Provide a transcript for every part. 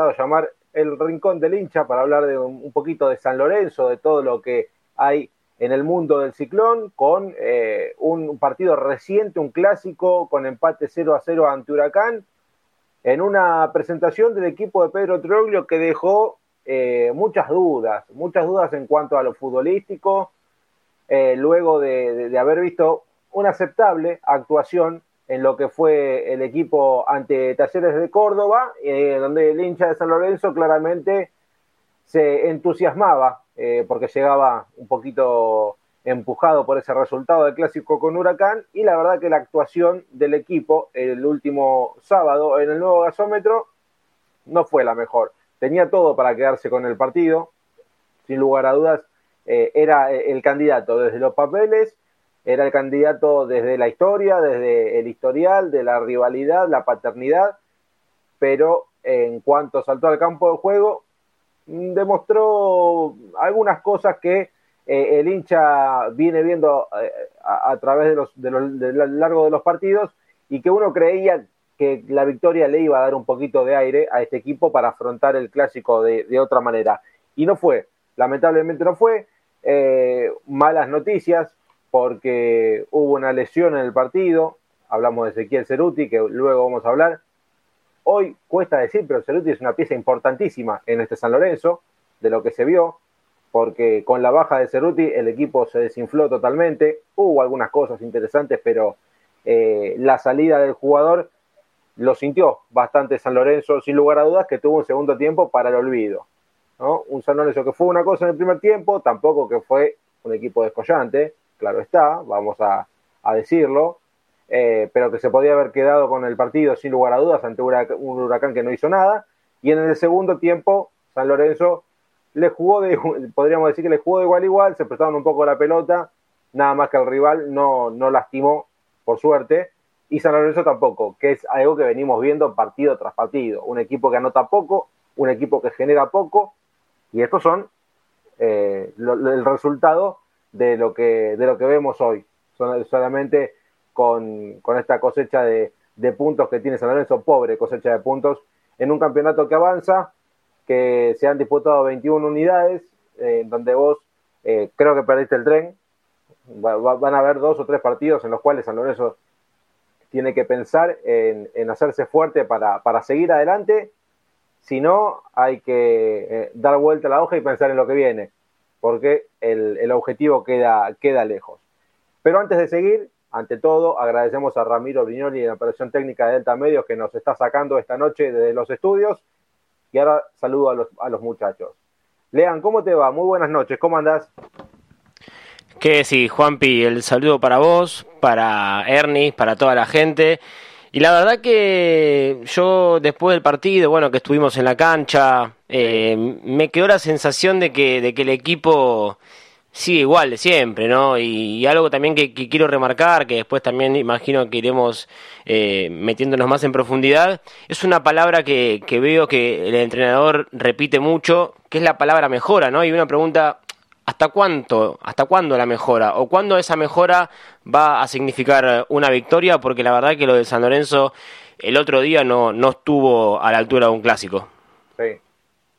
a llamar el Rincón del Hincha para hablar de un, poquito de San Lorenzo, de todo lo que hay en el mundo del ciclón, con eh, un partido reciente, un clásico, con empate 0 a 0 ante Huracán, en una presentación del equipo de Pedro Troglio que dejó eh, muchas dudas, muchas dudas en cuanto a lo futbolístico, eh, luego de, haber visto una aceptable actuación en lo que fue el equipo ante Talleres de Córdoba, eh, donde el hincha de San Lorenzo claramente se entusiasmaba eh, porque llegaba un poquito empujado por ese resultado del clásico con Huracán y la verdad que la actuación del equipo el último sábado en el nuevo gasómetro no fue la mejor. Tenía todo para quedarse con el partido, sin lugar a dudas eh, era el candidato desde los papeles era el candidato desde la historia, desde el historial, de la rivalidad, la paternidad, pero en cuanto saltó al campo de juego, mm, demostró algunas cosas que eh, el hincha viene viendo eh, a, través de los, largo de los partidos y que uno creía que la victoria le iba a dar un poquito de aire a este equipo para afrontar el clásico de, otra manera. Y no fue, lamentablemente no fue. Eh, malas noticias, porque hubo una lesión en el partido, hablamos de Ezequiel Ceruti, que luego vamos a hablar. Hoy cuesta decir, pero Ceruti es una pieza importantísima en este San Lorenzo, de lo que se vio, porque con la baja de Ceruti el equipo se desinfló totalmente, hubo algunas cosas interesantes, pero eh, la salida del jugador lo sintió bastante San Lorenzo, sin lugar a dudas, que tuvo un segundo tiempo para el olvido. Un San Lorenzo que fue una cosa en el primer tiempo, tampoco que fue un equipo descollante, claro está, vamos a, decirlo, eh, pero que se podía haber quedado con el partido sin lugar a dudas ante un huracán que no hizo nada. Y en el segundo tiempo, San Lorenzo le jugó de, podríamos decir que le jugó de igual a igual, se prestaron un poco la pelota, nada más que el rival no, no lastimó, por suerte, y San Lorenzo tampoco, que es algo que venimos viendo partido tras partido. Un equipo que anota poco, un equipo que genera poco, y estos son eh, el resultado de lo que, de lo que vemos hoy. Solamente con, esta cosecha de, puntos que tiene San Lorenzo, pobre cosecha de puntos, en un campeonato que avanza, que se han disputado 21 unidades, eh, donde vos eh, creo que perdiste el tren. van a haber dos o tres partidos en los cuales San Lorenzo tiene que pensar en, hacerse fuerte para, seguir adelante. Si no, hay que eh, dar vuelta a la hoja y pensar en lo que viene porque el, objetivo queda, queda lejos. Pero antes de seguir, ante todo, agradecemos a Ramiro Brignoli en la operación técnica de Delta Medios que nos está sacando esta noche desde los estudios. Y ahora saludo a los, a los muchachos. Lean, ¿cómo te va? Muy buenas noches, ¿cómo andás? Que sí, Juanpi, el saludo para vos, para Ernie, para toda la gente. Y la verdad que yo después del partido, bueno, que estuvimos en la cancha, eh, me quedó la sensación de que, de que el equipo sigue igual de siempre, ¿no? Y, algo también que, quiero remarcar, que después también imagino que iremos eh, metiéndonos más en profundidad, es una palabra que, que veo que el entrenador repite mucho, que es la palabra mejora, ¿no? Y una pregunta, ¿hasta cuánto, hasta cuándo la mejora? ¿O cuándo esa mejora va a significar una victoria? Porque la verdad que lo de San Lorenzo el otro día no, no estuvo a la altura de un clásico. Sí,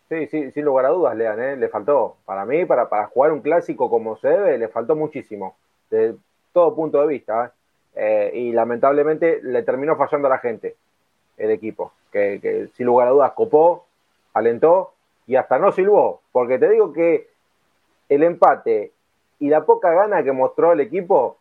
Sí, sí, sin lugar a dudas, Lean, ¿eh? le faltó. Para mí, para, para jugar un clásico como se debe, le faltó muchísimo, desde todo punto de vista. ¿eh? Eh, y lamentablemente le terminó fallando a la gente, el equipo, que, que, sin lugar a dudas copó, alentó y hasta no silbó, porque te digo que el empate y la poca gana que mostró el equipo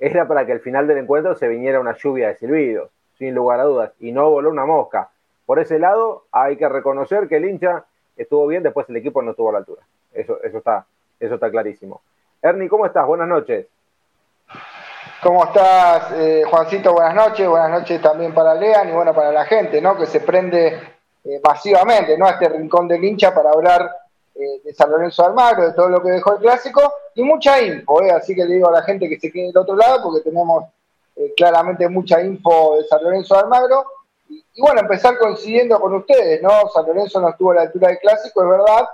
era para que al final del encuentro se viniera una lluvia de silbidos, sin lugar a dudas, y no voló una mosca. Por ese lado, hay que reconocer que el hincha estuvo bien, después el equipo no estuvo a la altura. Eso, eso, está, eso está clarísimo. Ernie, ¿cómo estás? Buenas noches. ¿Cómo estás, eh, Juancito? Buenas noches. Buenas noches también para Lean y bueno, para la gente, ¿no? Que se prende eh, masivamente, ¿no? A este rincón del hincha para hablar eh, de San Lorenzo Almagro, de todo lo que dejó el clásico y mucha info, ¿eh? Así que le digo a la gente que se quede del otro lado porque tenemos claramente mucha info de San Lorenzo Almagro y, bueno, empezar coincidiendo con ustedes, ¿no? San Lorenzo no estuvo a la altura del clásico, es verdad,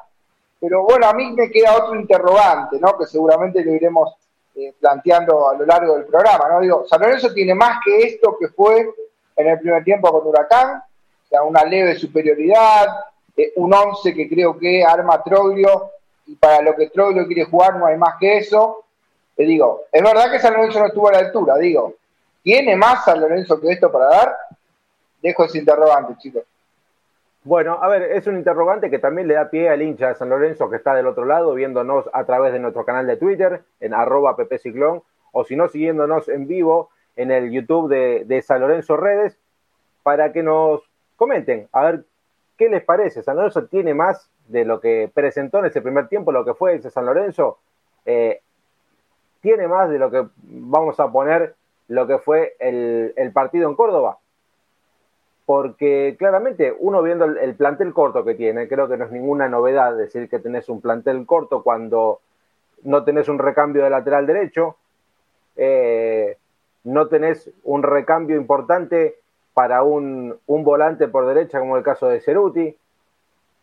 pero bueno, a mí me queda otro interrogante, ¿no? Que seguramente lo iremos eh, planteando a lo largo del programa, ¿no? Digo, San Lorenzo tiene más que esto que fue en el primer tiempo con Huracán, o sea, una leve superioridad, eh, un 11 que creo que arma Troglio y para lo que Troglio quiere jugar no hay más que eso. Le digo, es verdad que San Lorenzo no estuvo a la altura, digo, ¿tiene más San Lorenzo que esto para dar? Dejo ese interrogante, chicos. Bueno, a ver, es un interrogante que también le da pie al hincha de San Lorenzo que está del otro lado, viéndonos a través de nuestro canal de Twitter, en arroba ppciclón, o si no, siguiéndonos en vivo en el YouTube de, de San Lorenzo Redes, para que nos comenten, a ver qué les parece. San Lorenzo tiene más de lo que presentó en ese primer tiempo, lo que fue ese San Lorenzo, eh, tiene más de lo que vamos a poner lo que fue el, el partido en Córdoba porque claramente uno viendo el, plantel corto que tiene, creo que no es ninguna novedad decir que tenés un plantel corto cuando no tenés un recambio de lateral derecho, eh, no tenés un recambio importante para un, un, volante por derecha como el caso de Ceruti,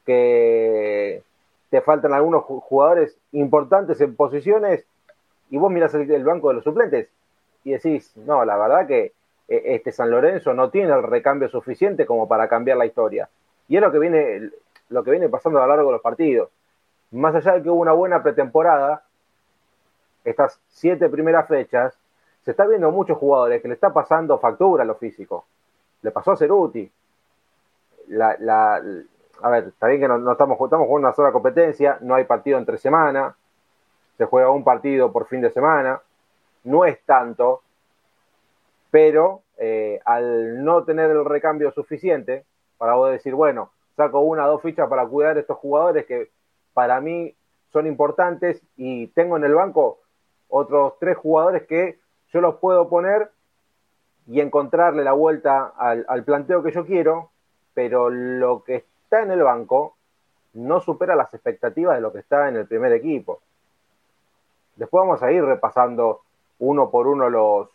que te faltan algunos jugadores importantes en posiciones y vos mirás el, banco de los suplentes y decís, no, la verdad que e, este San Lorenzo no tiene el recambio suficiente como para cambiar la historia. Y es lo que viene, lo que viene pasando a lo largo de los partidos. Más allá de que hubo una buena pretemporada, estas siete primeras fechas, se está viendo muchos jugadores que le está pasando factura a lo físico. Le pasó a Ceruti. La, la, a ver, está bien que no, estamos, estamos jugando una sola competencia, no hay partido entre semana, se juega un partido por fin de semana, no es tanto, pero eh, al no tener el recambio suficiente, para vos decir, bueno, saco una o dos fichas para cuidar a estos jugadores que para mí son importantes y tengo en el banco otros tres jugadores que yo los puedo poner y encontrarle la vuelta al, planteo que yo quiero, pero lo que está en el banco no supera las expectativas de lo que está en el primer equipo. Después vamos a ir repasando uno por uno los,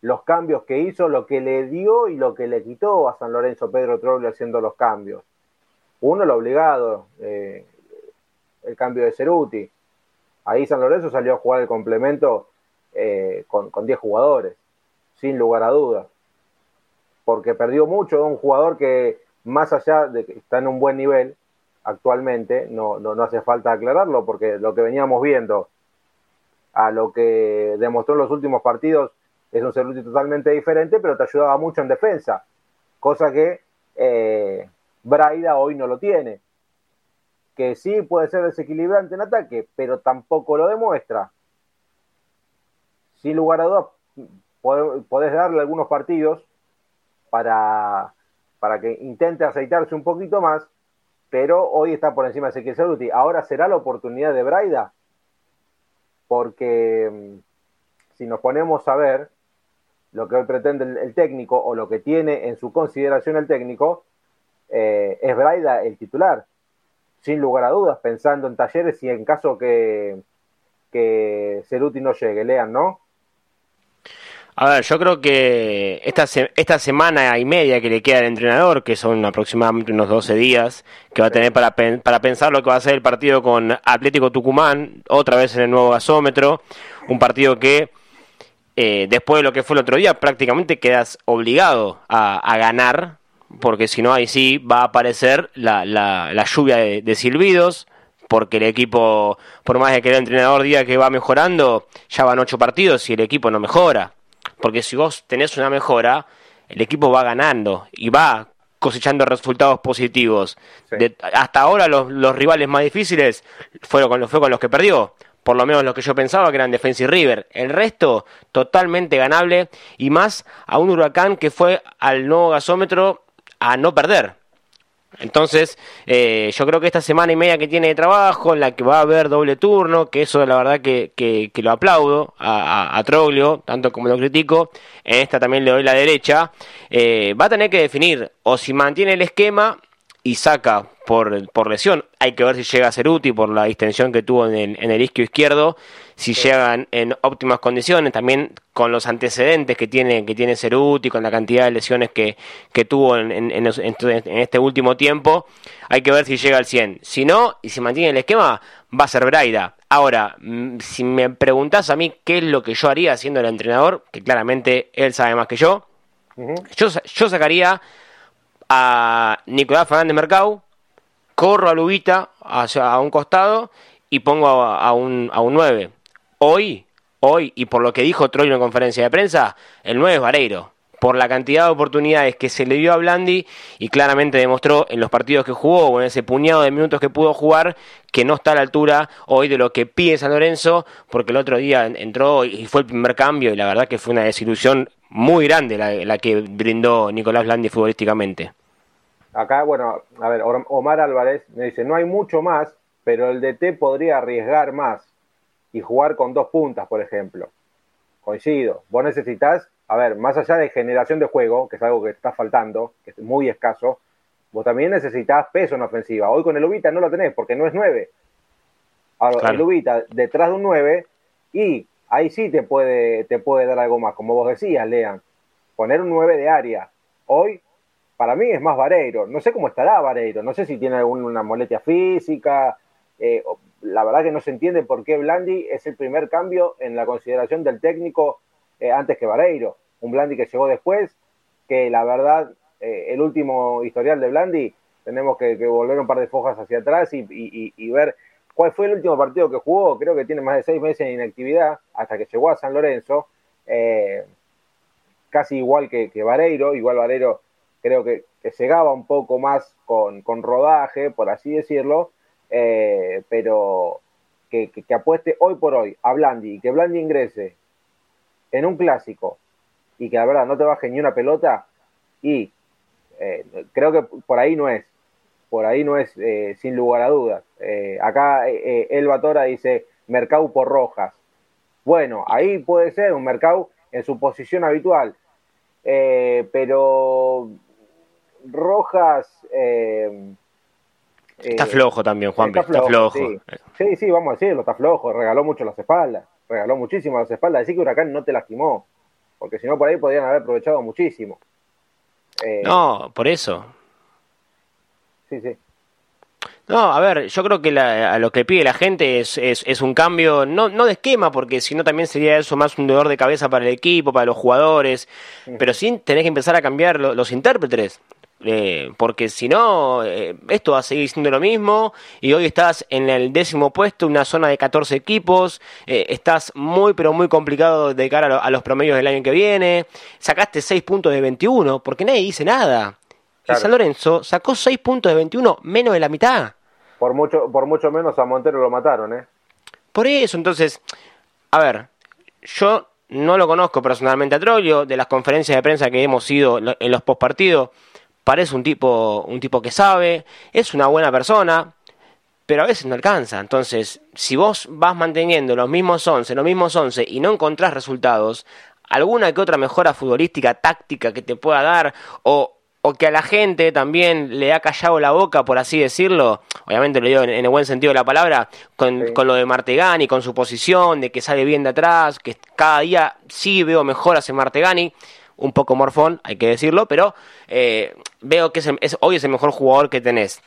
los cambios que hizo, lo que le dio y lo que le quitó a San Lorenzo Pedro Troglio haciendo los cambios. Uno, lo obligado, eh, el cambio de Ceruti. Ahí San Lorenzo salió a jugar el complemento eh, con, 10 jugadores, sin lugar a dudas. Porque perdió mucho de un jugador que, más allá de que está en un buen nivel actualmente, no, no, no hace falta aclararlo, porque lo que veníamos viendo a lo que demostró en los últimos partidos es un Cerruti totalmente diferente, pero te ayudaba mucho en defensa, cosa que eh, Braida hoy no lo tiene. Que sí puede ser desequilibrante en ataque, pero tampoco lo demuestra. Sin lugar a dudas, podés darle algunos partidos para, para que intente aceitarse un poquito más, pero hoy está por encima de Ezequiel Cerruti. Ahora será la oportunidad de Braida, porque mm, si nos ponemos a ver, lo que hoy pretende el, técnico o lo que tiene en su consideración el técnico, eh, es Braida el titular, sin lugar a dudas, pensando en talleres y en caso que, que Ceruti no llegue, lean, ¿no? A ver, yo creo que esta, esta semana y media que le queda al entrenador, que son aproximadamente unos 12 días, que va a tener para, para pensar lo que va a ser el partido con Atlético Tucumán, otra vez en el nuevo gasómetro, un partido que eh, después de lo que fue el otro día, prácticamente quedas obligado a, ganar, porque si no, ahí sí va a aparecer la, la, lluvia de, silbidos, porque el equipo, por más de que el entrenador diga que va mejorando, ya van ocho partidos y el equipo no mejora. Porque si vos tenés una mejora, el equipo va ganando y va cosechando resultados positivos. hasta ahora los, los, rivales más difíciles fueron con, fue con los que perdió por lo menos lo que yo pensaba que eran Defensa y River. El resto, totalmente ganable y más a un huracán que fue al nuevo gasómetro a no perder. Entonces, eh, yo creo que esta semana y media que tiene de trabajo, en la que va a haber doble turno, que eso la verdad que, que, lo aplaudo a, Troglio, tanto como lo critico, en esta también le doy la derecha, eh, va a tener que definir o si mantiene el esquema y saca por, por lesión. Hay que ver si llega a ser útil por la distensión que tuvo en el, en el isquio izquierdo, si llegan en óptimas condiciones, también con los antecedentes que tiene, que tiene Ceruti, con la cantidad de lesiones que, que tuvo en, en, en, este último tiempo, hay que ver si llega al 100. Si no, y si mantiene el esquema, va a ser Braida. Ahora, mm, si me preguntas a mí qué es lo que yo haría siendo el entrenador, que claramente él sabe más que yo, yo, yo sacaría a Nicolás Fernández Mercado, corro a Lubita hacia, a un costado y pongo a, un, a un 9. Hoy, hoy, y por lo que dijo Troy en conferencia de prensa, el 9 es Vareiro por la cantidad de oportunidades que se le dio a Blandi y claramente demostró en los partidos que jugó o en ese puñado de minutos que pudo jugar que no está a la altura hoy de lo que pide San Lorenzo, porque el otro día entró y fue el primer cambio y la verdad que fue una desilusión muy grande la, que brindó Nicolás Blandi futbolísticamente. Acá, bueno, a ver, Omar Álvarez me dice, no hay mucho más, pero el DT podría arriesgar más y jugar con dos puntas, por ejemplo. Coincido. Vos necesitas a ver, más allá de generación de juego, que es algo que está faltando, que es muy escaso, vos también necesitas peso en ofensiva. Hoy con el Ubita no lo tenés porque no es 9. Ahora, el Ubita detrás de un 9 y ahí sí te puede, te puede dar algo más. Como vos decías, Lean, poner un 9 de área. Hoy, para mí es más Vareiro. No sé cómo estará Vareiro. No sé si tiene alguna molestia física. Eh, la verdad que no se entiende por qué Blandi es el primer cambio en la consideración del técnico eh, antes que Vareiro un Blandi que llegó después, que la verdad, eh, el último historial de Blandi, tenemos que, volver un par de fojas hacia atrás y, ver cuál fue el último partido que jugó. Creo que tiene más de seis meses en inactividad hasta que llegó a San Lorenzo. Eh, casi igual que, que, Vareiro, igual Vareiro creo que, llegaba un poco más con, rodaje, por así decirlo, eh, pero que, que, apueste hoy por hoy a Blandi y que Blandi ingrese en un clásico y que la verdad no te baje ni una pelota y eh, creo que por ahí no es, por ahí no es eh, sin lugar a dudas. Eh, acá Elba Tora dice Mercado por Rojas. Bueno, ahí puede ser un Mercado en su posición habitual, pero Rojas... está flojo también, Juan. Está flojo. Sí. sí. vamos a decirlo, está flojo. Regaló mucho las espaldas. Regaló muchísimo las espaldas. Decir que Huracán no te lastimó porque si no por ahí podrían haber aprovechado muchísimo. Eh, no, por eso. Sí, sí. No, a ver, yo creo que a lo que pide la gente es, es, un cambio, no, no de esquema, porque si no también sería eso más un dolor de cabeza para el equipo, para los jugadores, pero sí tenés que empezar a cambiar los intérpretes. Eh, porque si no, eh, esto va a seguir siendo lo mismo y hoy estás en el décimo puesto, una zona de 14 equipos, eh, estás muy pero muy complicado de cara a, los promedios del año que viene, sacaste 6 puntos de 21 porque nadie dice nada. Y San Lorenzo sacó 6 puntos de 21, menos de la mitad. Por mucho, por mucho menos a Montero lo mataron, ¿eh? Por eso, entonces, a ver, yo no lo conozco personalmente a Trollio, de las conferencias de prensa que hemos ido en los postpartidos, parece un tipo, un tipo que sabe, es una buena persona, pero a veces no alcanza. Entonces, si vos vas manteniendo los mismos 11, los mismos 11 y no encontrás resultados, alguna que otra mejora futbolística, táctica que te pueda dar, o, o que a la gente también le ha callado la boca, por así decirlo, obviamente lo digo en, el buen sentido de la palabra, con, con lo de Martegani, con su posición, de que sale bien de atrás, que cada día sí veo mejoras en Martegani, un poco morfón, hay que decirlo, pero eh, veo que es, hoy es el mejor jugador que tenés.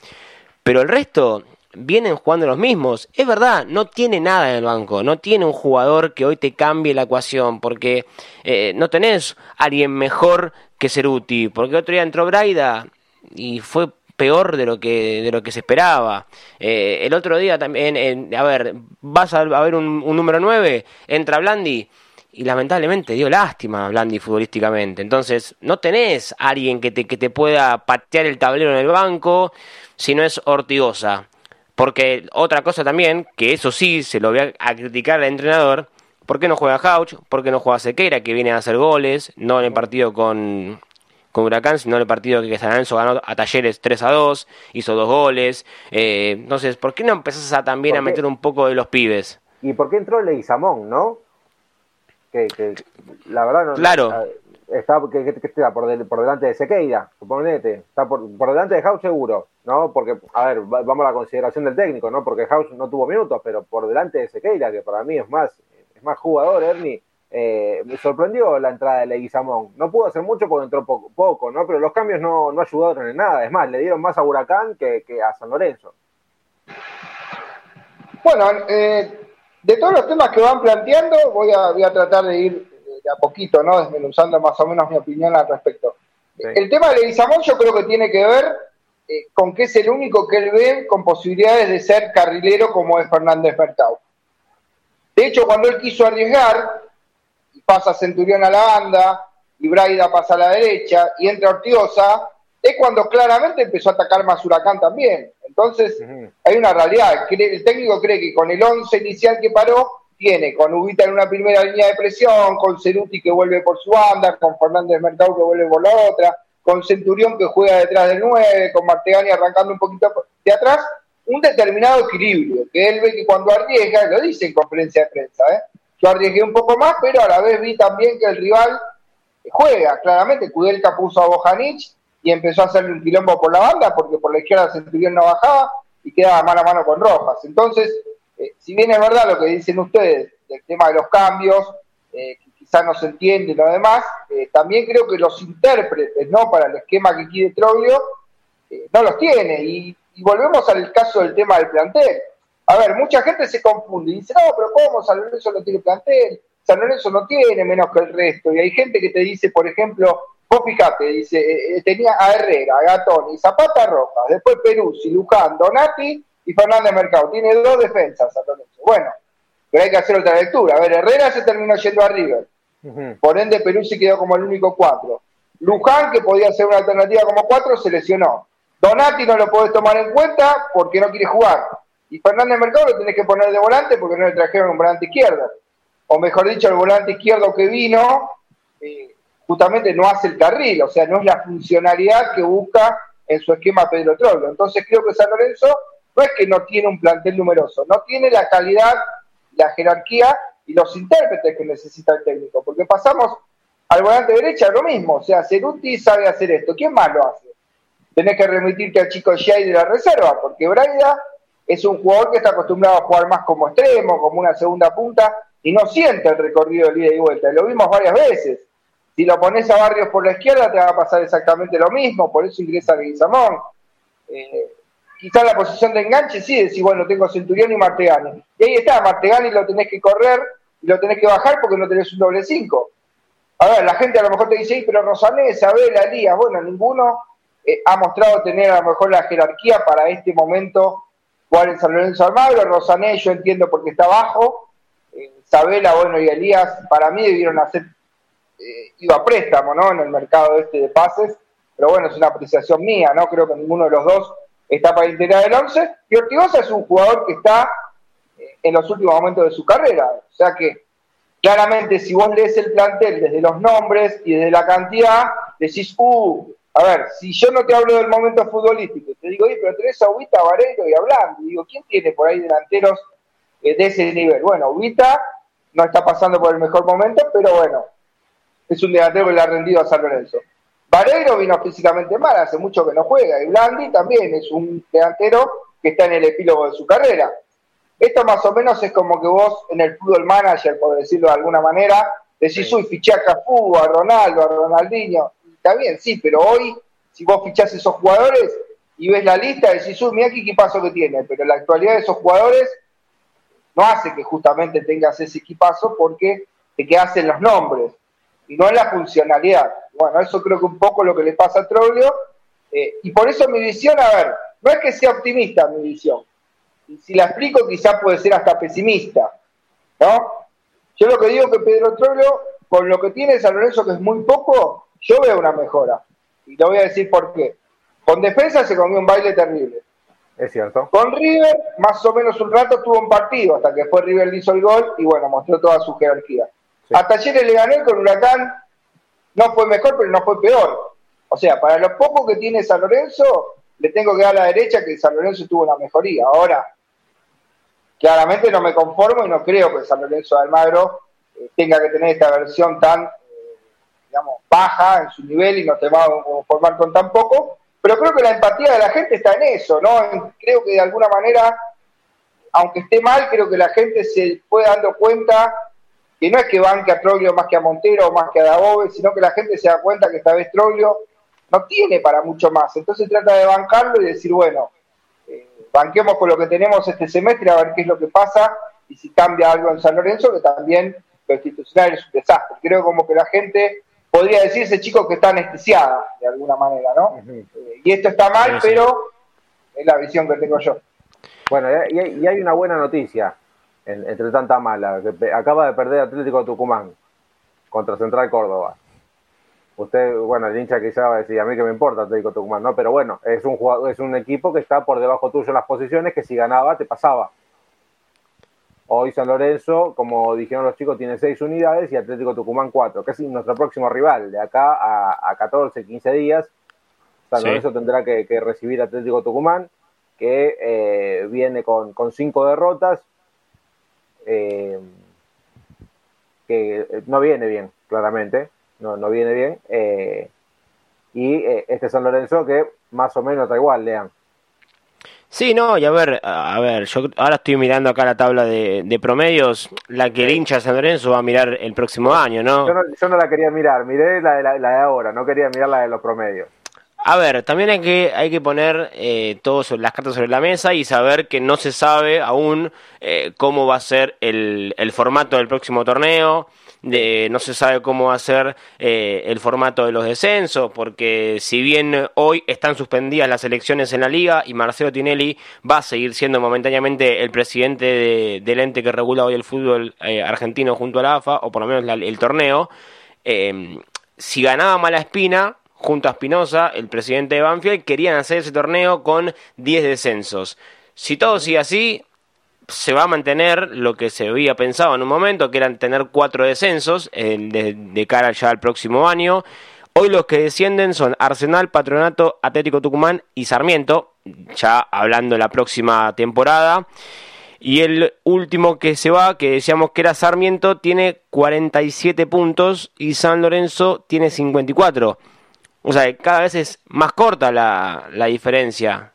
Pero el resto vienen jugando los mismos. Es verdad, no tiene nada en el banco, no tiene un jugador que hoy te cambie la ecuación, porque eh, no tenés alguien mejor que Ceruti, porque otro día entró Braida y fue peor de lo que de lo que se esperaba. Eh, el otro día también, a ver, vas a, ver un, un número 9, entra Blandi y lamentablemente dio lástima a Blandi futbolísticamente. Entonces, no tenés alguien que te, que te pueda patear el tablero en el banco si no es Ortigosa. Porque otra cosa también, que eso sí se lo voy a, criticar al entrenador, ¿por qué no juega Hauch? ¿Por qué no juega Sequeira, que viene a hacer goles? No en el partido con, con Huracán, sino en el partido que San Lorenzo ganó a Talleres 3 a 2, hizo dos goles. Eh, entonces, ¿por qué no empezás a también a meter un poco de los pibes? ¿Y por qué entró Leguizamón, no? Que, la verdad no claro. está que, está por, por, delante de Sequeira, suponete, está por, por delante de House seguro, ¿no? Porque, a ver, vamos a la consideración del técnico, ¿no? Porque House no tuvo minutos, pero por delante de Sequeira, que para mí es más, es más jugador, Ernie. Eh, me sorprendió la entrada de Leguizamón. No pudo hacer mucho porque entró poco, poco, ¿no? Pero los cambios no, no ayudaron en nada. Es más, le dieron más a Huracán que, que a San Lorenzo. Bueno, eh, de todos los temas que van planteando, voy a, voy a tratar de ir de a poquito, ¿no? Desmenuzando más o menos mi opinión al respecto. El tema de Leguizamón yo creo que tiene que ver eh, con que es el único que él ve con posibilidades de ser carrilero como es Fernández Mercado. De hecho, cuando él quiso arriesgar, y pasa Centurión a la banda, y Braida pasa a la derecha, y entra Ortiosa, es cuando claramente empezó a atacar más Huracán también. Entonces, hay una realidad. El técnico cree que con el 11 inicial que paró, tiene con Ubita en una primera línea de presión, con Ceruti que vuelve por su banda, con Fernández Mercado que vuelve por la otra, con Centurión que juega detrás del 9, con Martegani arrancando un poquito de atrás, un determinado equilibrio, que él ve que cuando arriesga, lo dice en conferencia de prensa, ¿eh? yo arriesgué un poco más, pero a la vez vi también que el rival juega, claramente, Kudelka puso a Bojanic y empezó a hacerle un quilombo por la banda, porque por la izquierda Centurión no bajaba y quedaba mano a mano con Rojas. Entonces, eh, si bien es verdad lo que dicen ustedes del tema de los cambios, eh, quizás no se entiende y lo demás, eh, también creo que los intérpretes no para el esquema que quiere Troglio eh, no los tiene. Y, volvemos al caso del tema del plantel. A ver, mucha gente se confunde y dice, no, pero ¿cómo San Lorenzo no tiene plantel? San Lorenzo no tiene menos que el resto. Y hay gente que te dice, por ejemplo, vos fijate, dice, eh, tenía a Herrera, a Gatón y Zapata Rojas, después Peruzzi, Luján, Donati y Fernández Mercado. Tiene dos defensas San Lorenzo. Bueno, pero hay que hacer otra lectura. A ver, Herrera se terminó yendo a River. Por ende, Perú se quedó como el único cuatro. Luján, que podía ser una alternativa como cuatro, se lesionó. Donati no lo podés tomar en cuenta porque no quiere jugar. Y Fernández Mercado lo tenés que poner de volante porque no le trajeron un volante izquierdo. O mejor dicho, el volante izquierdo que vino eh, justamente no hace el carril, o sea, no es la funcionalidad que busca en su esquema Pedro Troglio. Entonces creo que San Lorenzo no es que no tiene un plantel numeroso, no tiene la calidad, la jerarquía y los intérpretes que necesita el técnico, porque pasamos al volante derecha lo mismo, o sea, Ceruti sabe hacer esto, ¿quién más lo hace? Tenés que remitirte al chico Jay de la reserva, porque Braida es un jugador que está acostumbrado a jugar más como extremo, como una segunda punta, y no siente el recorrido de ida y vuelta, lo vimos varias veces. Si lo pones a Barrios por la izquierda, te va a pasar exactamente lo mismo, por eso ingresa Leguizamón. Eh, quizás la posición de enganche, sí, decís, bueno, tengo Centurión y Martegani. Y ahí está, Martegani lo tenés que correr y lo tenés que bajar porque no tenés un doble 5. A ver, la gente a lo mejor te dice, pero Rosanés, Abel, Elías, bueno, ninguno eh, ha mostrado tener a lo mejor la jerarquía para este momento jugar en San Lorenzo Almagro. Rosanés yo entiendo porque está abajo. Eh, Sabela, bueno, y Elías para mí debieron hacer, eh, iba a préstamo, ¿no? En el mercado este de pases. Pero bueno, es una apreciación mía, ¿no? Creo que ninguno de los dos está para integrar el 11. Y Ortigosa es un jugador que está eh, en los últimos momentos de su carrera. O sea que claramente si vos lees el plantel desde los nombres y desde la cantidad, decís, uh, a ver, si yo no te hablo del momento futbolístico, te digo, pero tenés a Ubita, Vareiro y hablando. Y digo, ¿quién tiene por ahí delanteros eh, de ese nivel? Bueno, Ubita no está pasando por el mejor momento, pero bueno, es un delantero que le ha rendido a San Lorenzo. Vareiro vino físicamente mal, hace mucho que no juega, y Blandi también es un delantero que está en el epílogo de su carrera. Esto más o menos es como que vos en el fútbol manager, por decirlo de alguna manera, decís, uy, fiché a Cafú, a Ronaldo, a Ronaldinho. Está bien, sí, pero hoy, si vos fichás esos jugadores y ves la lista, decís, uy, mira qué equipazo que tiene. Pero la actualidad de esos jugadores no hace que justamente tengas ese equipazo porque te quedas en los nombres y no en la funcionalidad. Bueno, eso creo que un poco lo que le pasa a Troglio. Eh, y por eso mi visión, a ver, no es que sea optimista mi visión. Y si la explico, quizás puede ser hasta pesimista. ¿No? Yo lo que digo que Pedro Troglio, con lo que tiene San Lorenzo, que es muy poco, yo veo una mejora. Y te voy a decir por qué. Con defensa se comió un baile terrible. Es cierto. Con River, más o menos un rato tuvo un partido, hasta que fue River hizo el gol y bueno, mostró toda su jerarquía. Hasta ayer le gané con Huracán, no fue mejor, pero no fue peor. O sea, para lo poco que tiene San Lorenzo, le tengo que dar a la derecha que San Lorenzo tuvo una mejoría. Ahora, claramente no me conformo y no creo que San Lorenzo de Almagro eh, tenga que tener esta versión tan, eh, digamos, baja en su nivel y no te va a conformar con tan poco. Pero creo que la empatía de la gente está en eso, ¿no? Creo que de alguna manera, aunque esté mal, creo que la gente se fue dando cuenta que no es que banque a Troglio más que a Montero o más que a Dabove, sino que la gente se da cuenta que esta vez Troglio no tiene para mucho más. Entonces trata de bancarlo y decir, bueno, eh, banquemos con lo que tenemos este semestre a ver qué es lo que pasa y si cambia algo en San Lorenzo, que también lo institucional es un desastre. Creo como que la gente podría decirse, chicos, que está anestesiada de alguna manera, ¿no? Eh, y esto está mal, pero es la visión que tengo yo. Bueno, y hay, una buena noticia, entre tanta mala, que acaba de perder Atlético Tucumán contra Central Córdoba. Usted, bueno, el hincha quizá va a decir, a mí que me importa Atlético Tucumán, no, pero bueno, es un, es un equipo que está por debajo tuyo en las posiciones, que si ganaba te pasaba. Hoy San Lorenzo, como dijeron los chicos, tiene seis unidades y Atlético Tucumán cuatro, que es nuestro próximo rival. De acá a, a 14, 15 días, San Lorenzo tendrá que, recibir Atlético Tucumán, que eh, viene con, cinco derrotas, eh, que eh, no viene bien, claramente, no, no viene bien. y este San Lorenzo que más o menos está igual, lean. Sí, no, y a ver, a ver, yo ahora estoy mirando acá la tabla de, promedios, la que el hincha San Lorenzo va a mirar el próximo año, ¿no? Yo no, la quería mirar, miré la de, la, de ahora, no quería mirar la de los promedios. A ver, también hay que, hay que poner eh, todas las cartas sobre la mesa y saber que no se sabe aún eh, cómo va a ser el, el formato del próximo torneo no se sabe cómo va a ser eh, el formato de los descensos, porque si bien hoy están suspendidas las elecciones en la liga y Marcelo Tinelli va a seguir siendo momentáneamente el presidente del ente que regula hoy el fútbol eh, argentino junto a la AFA, o por lo menos el torneo, eh, si ganaba Mala Espina, junto a Espinosa, el presidente de Banfield, querían hacer ese torneo con 10 descensos. Si todo sigue así, se va a mantener lo que se había pensado en un momento, que eran tener cuatro descensos de, cara ya al próximo año. Hoy los que descienden son Arsenal, Patronato, Atlético Tucumán y Sarmiento, ya hablando de la próxima temporada. Y el último que se va, que decíamos que era Sarmiento, tiene 47 puntos y San Lorenzo tiene 54. O sea, cada vez es más corta la, la diferencia.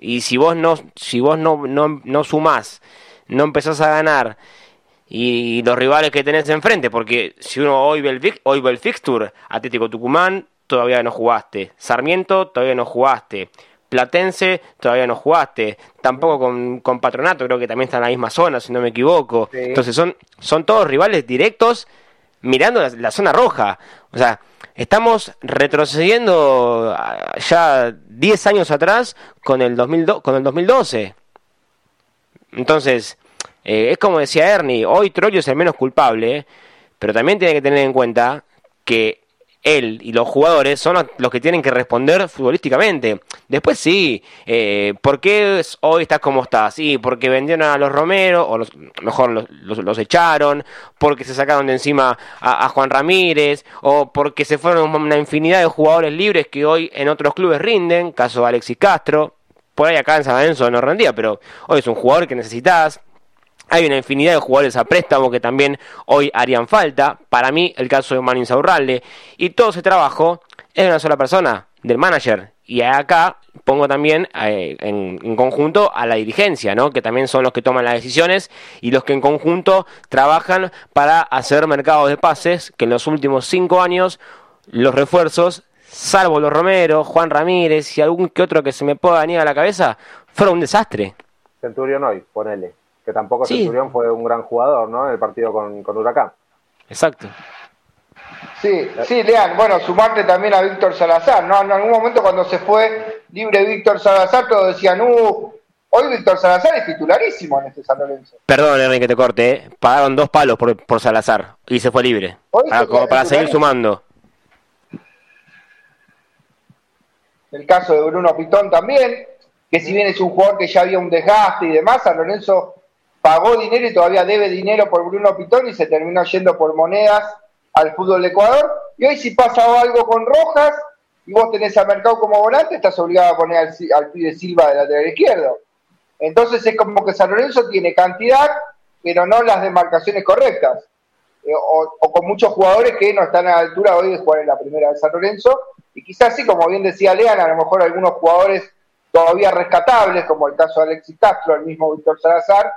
Y si vos no, si vos no, no, no sumás, no empezás a ganar y, los rivales que tenés enfrente, porque si uno hoy ve el, hoy ve el fixture, Atlético Tucumán, todavía no jugaste, Sarmiento, todavía no jugaste, Platense, todavía no jugaste, tampoco con, con Patronato, creo que también está en la misma zona, si no me equivoco. Entonces son, son todos rivales directos mirando la zona roja. O sea, Estamos retrocediendo ah, ya 10 años atrás con el, 2002, con el 2012. Entonces, eh, es como decía Ernie, hoy Troyo es el menos culpable, pero también tiene que tener en cuenta que él y los jugadores son los que tienen que responder futbolísticamente. Después sí, eh, ¿por qué hoy estás como estás? Sí, porque vendieron a los Romero, o mejor los, los, echaron, porque se sacaron de encima a, Juan Ramírez, o porque se fueron una infinidad de jugadores libres que hoy en otros clubes rinden, caso de Alexis Castro. Por ahí acá en San Lorenzo no rendía, pero hoy es un jugador que necesitas. Hay una infinidad de jugadores a préstamo que también hoy harían falta. Para mí, el caso de Manu Insaurralde. Y todo ese trabajo es de una sola persona, del manager. Y acá pongo también eh, en, conjunto a la dirigencia, ¿no? que también son los que toman las decisiones y los que en conjunto trabajan para hacer mercados de pases, que en los últimos cinco años los refuerzos, salvo los Romero, Juan Ramírez y algún que otro que se me pueda venir a la cabeza, fueron un desastre. Centurión hoy, ponele que tampoco Centurión fue un gran jugador, ¿no? En el partido con, con Huracán. Exacto. Sí, sí, Lean, bueno, sumarte también a Víctor Salazar, ¿no? En algún momento cuando se fue libre Víctor Salazar, todos decían, uh, hoy Víctor Salazar es titularísimo en este San Lorenzo. Perdón, Henry, que te corte, ¿eh? pagaron dos palos por, por Salazar y se fue libre, para, como para seguir sumando. El caso de Bruno Pitón también, que si bien es un jugador que ya había un desgaste y demás, San Lorenzo pagó dinero y todavía debe dinero por Bruno Pitón y se terminó yendo por monedas al fútbol de Ecuador. Y hoy si pasa algo con Rojas y vos tenés a Mercado como volante, estás obligado a poner al, al de Silva de lateral izquierdo. Entonces es como que San Lorenzo tiene cantidad, pero no las demarcaciones correctas. Eh, o, o, con muchos jugadores que no están a la altura hoy de jugar en la primera de San Lorenzo. Y quizás sí, como bien decía Lean, a lo mejor algunos jugadores todavía rescatables, como el caso de Alexis Castro, el mismo Víctor Salazar,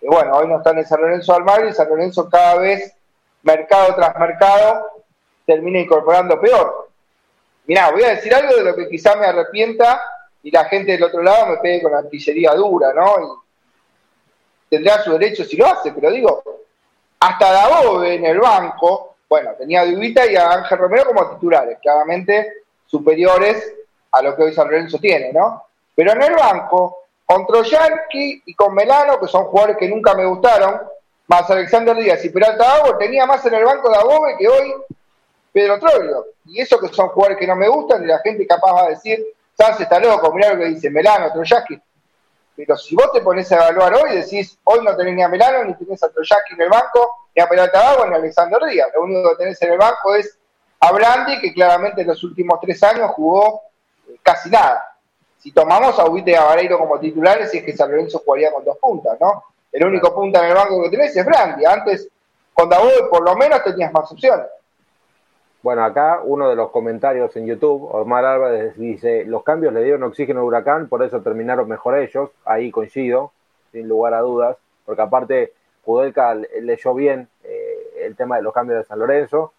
y bueno, hoy no están en San Lorenzo Almagro y San Lorenzo cada vez, mercado tras mercado, termina incorporando peor. Mirá, voy a decir algo de lo que quizá me arrepienta y la gente del otro lado me pegue con artillería dura, ¿no? Y tendrá su derecho si lo hace, pero digo, hasta Dabove en el banco Bueno, tenía a Dubita y a Ángel Romero como titulares, claramente superiores a lo que hoy San Lorenzo tiene, ¿no? Pero en el banco, con Troyanqui y con Melano, que son jugadores que nunca me gustaron, más Alexander Díaz y Peralta Agua, tenía más en el banco de Abobe que hoy Pedro Troglio. Y eso que son jugadores que no me gustan y la gente capaz va a decir, Sanz está loco, mirá lo que dice Melano, Troyanqui. Pero si vos te pones a evaluar hoy, decís, hoy no tenés ni a Melano, ni tenés a Troyanqui en el banco, ni a Peralta Agua, ni a Alexander Díaz. Lo único que tenés en el banco es a Brandi, que claramente en los últimos tres años jugó eh, casi nada. Si tomamos a Ubite y a Vareiro como titulares, es que San Lorenzo jugaría con dos puntas, ¿no? El único punta en el banco que tenés es Brandi. Antes, con David, por lo menos tenías más opciones. Bueno, acá uno de los comentarios en YouTube, Omar Álvarez dice, los cambios le dieron oxígeno al huracán, por eso terminaron mejor ellos, ahí coincido, sin lugar a dudas, porque aparte Kudelka leyó bien eh, el tema de los cambios de San Lorenzo,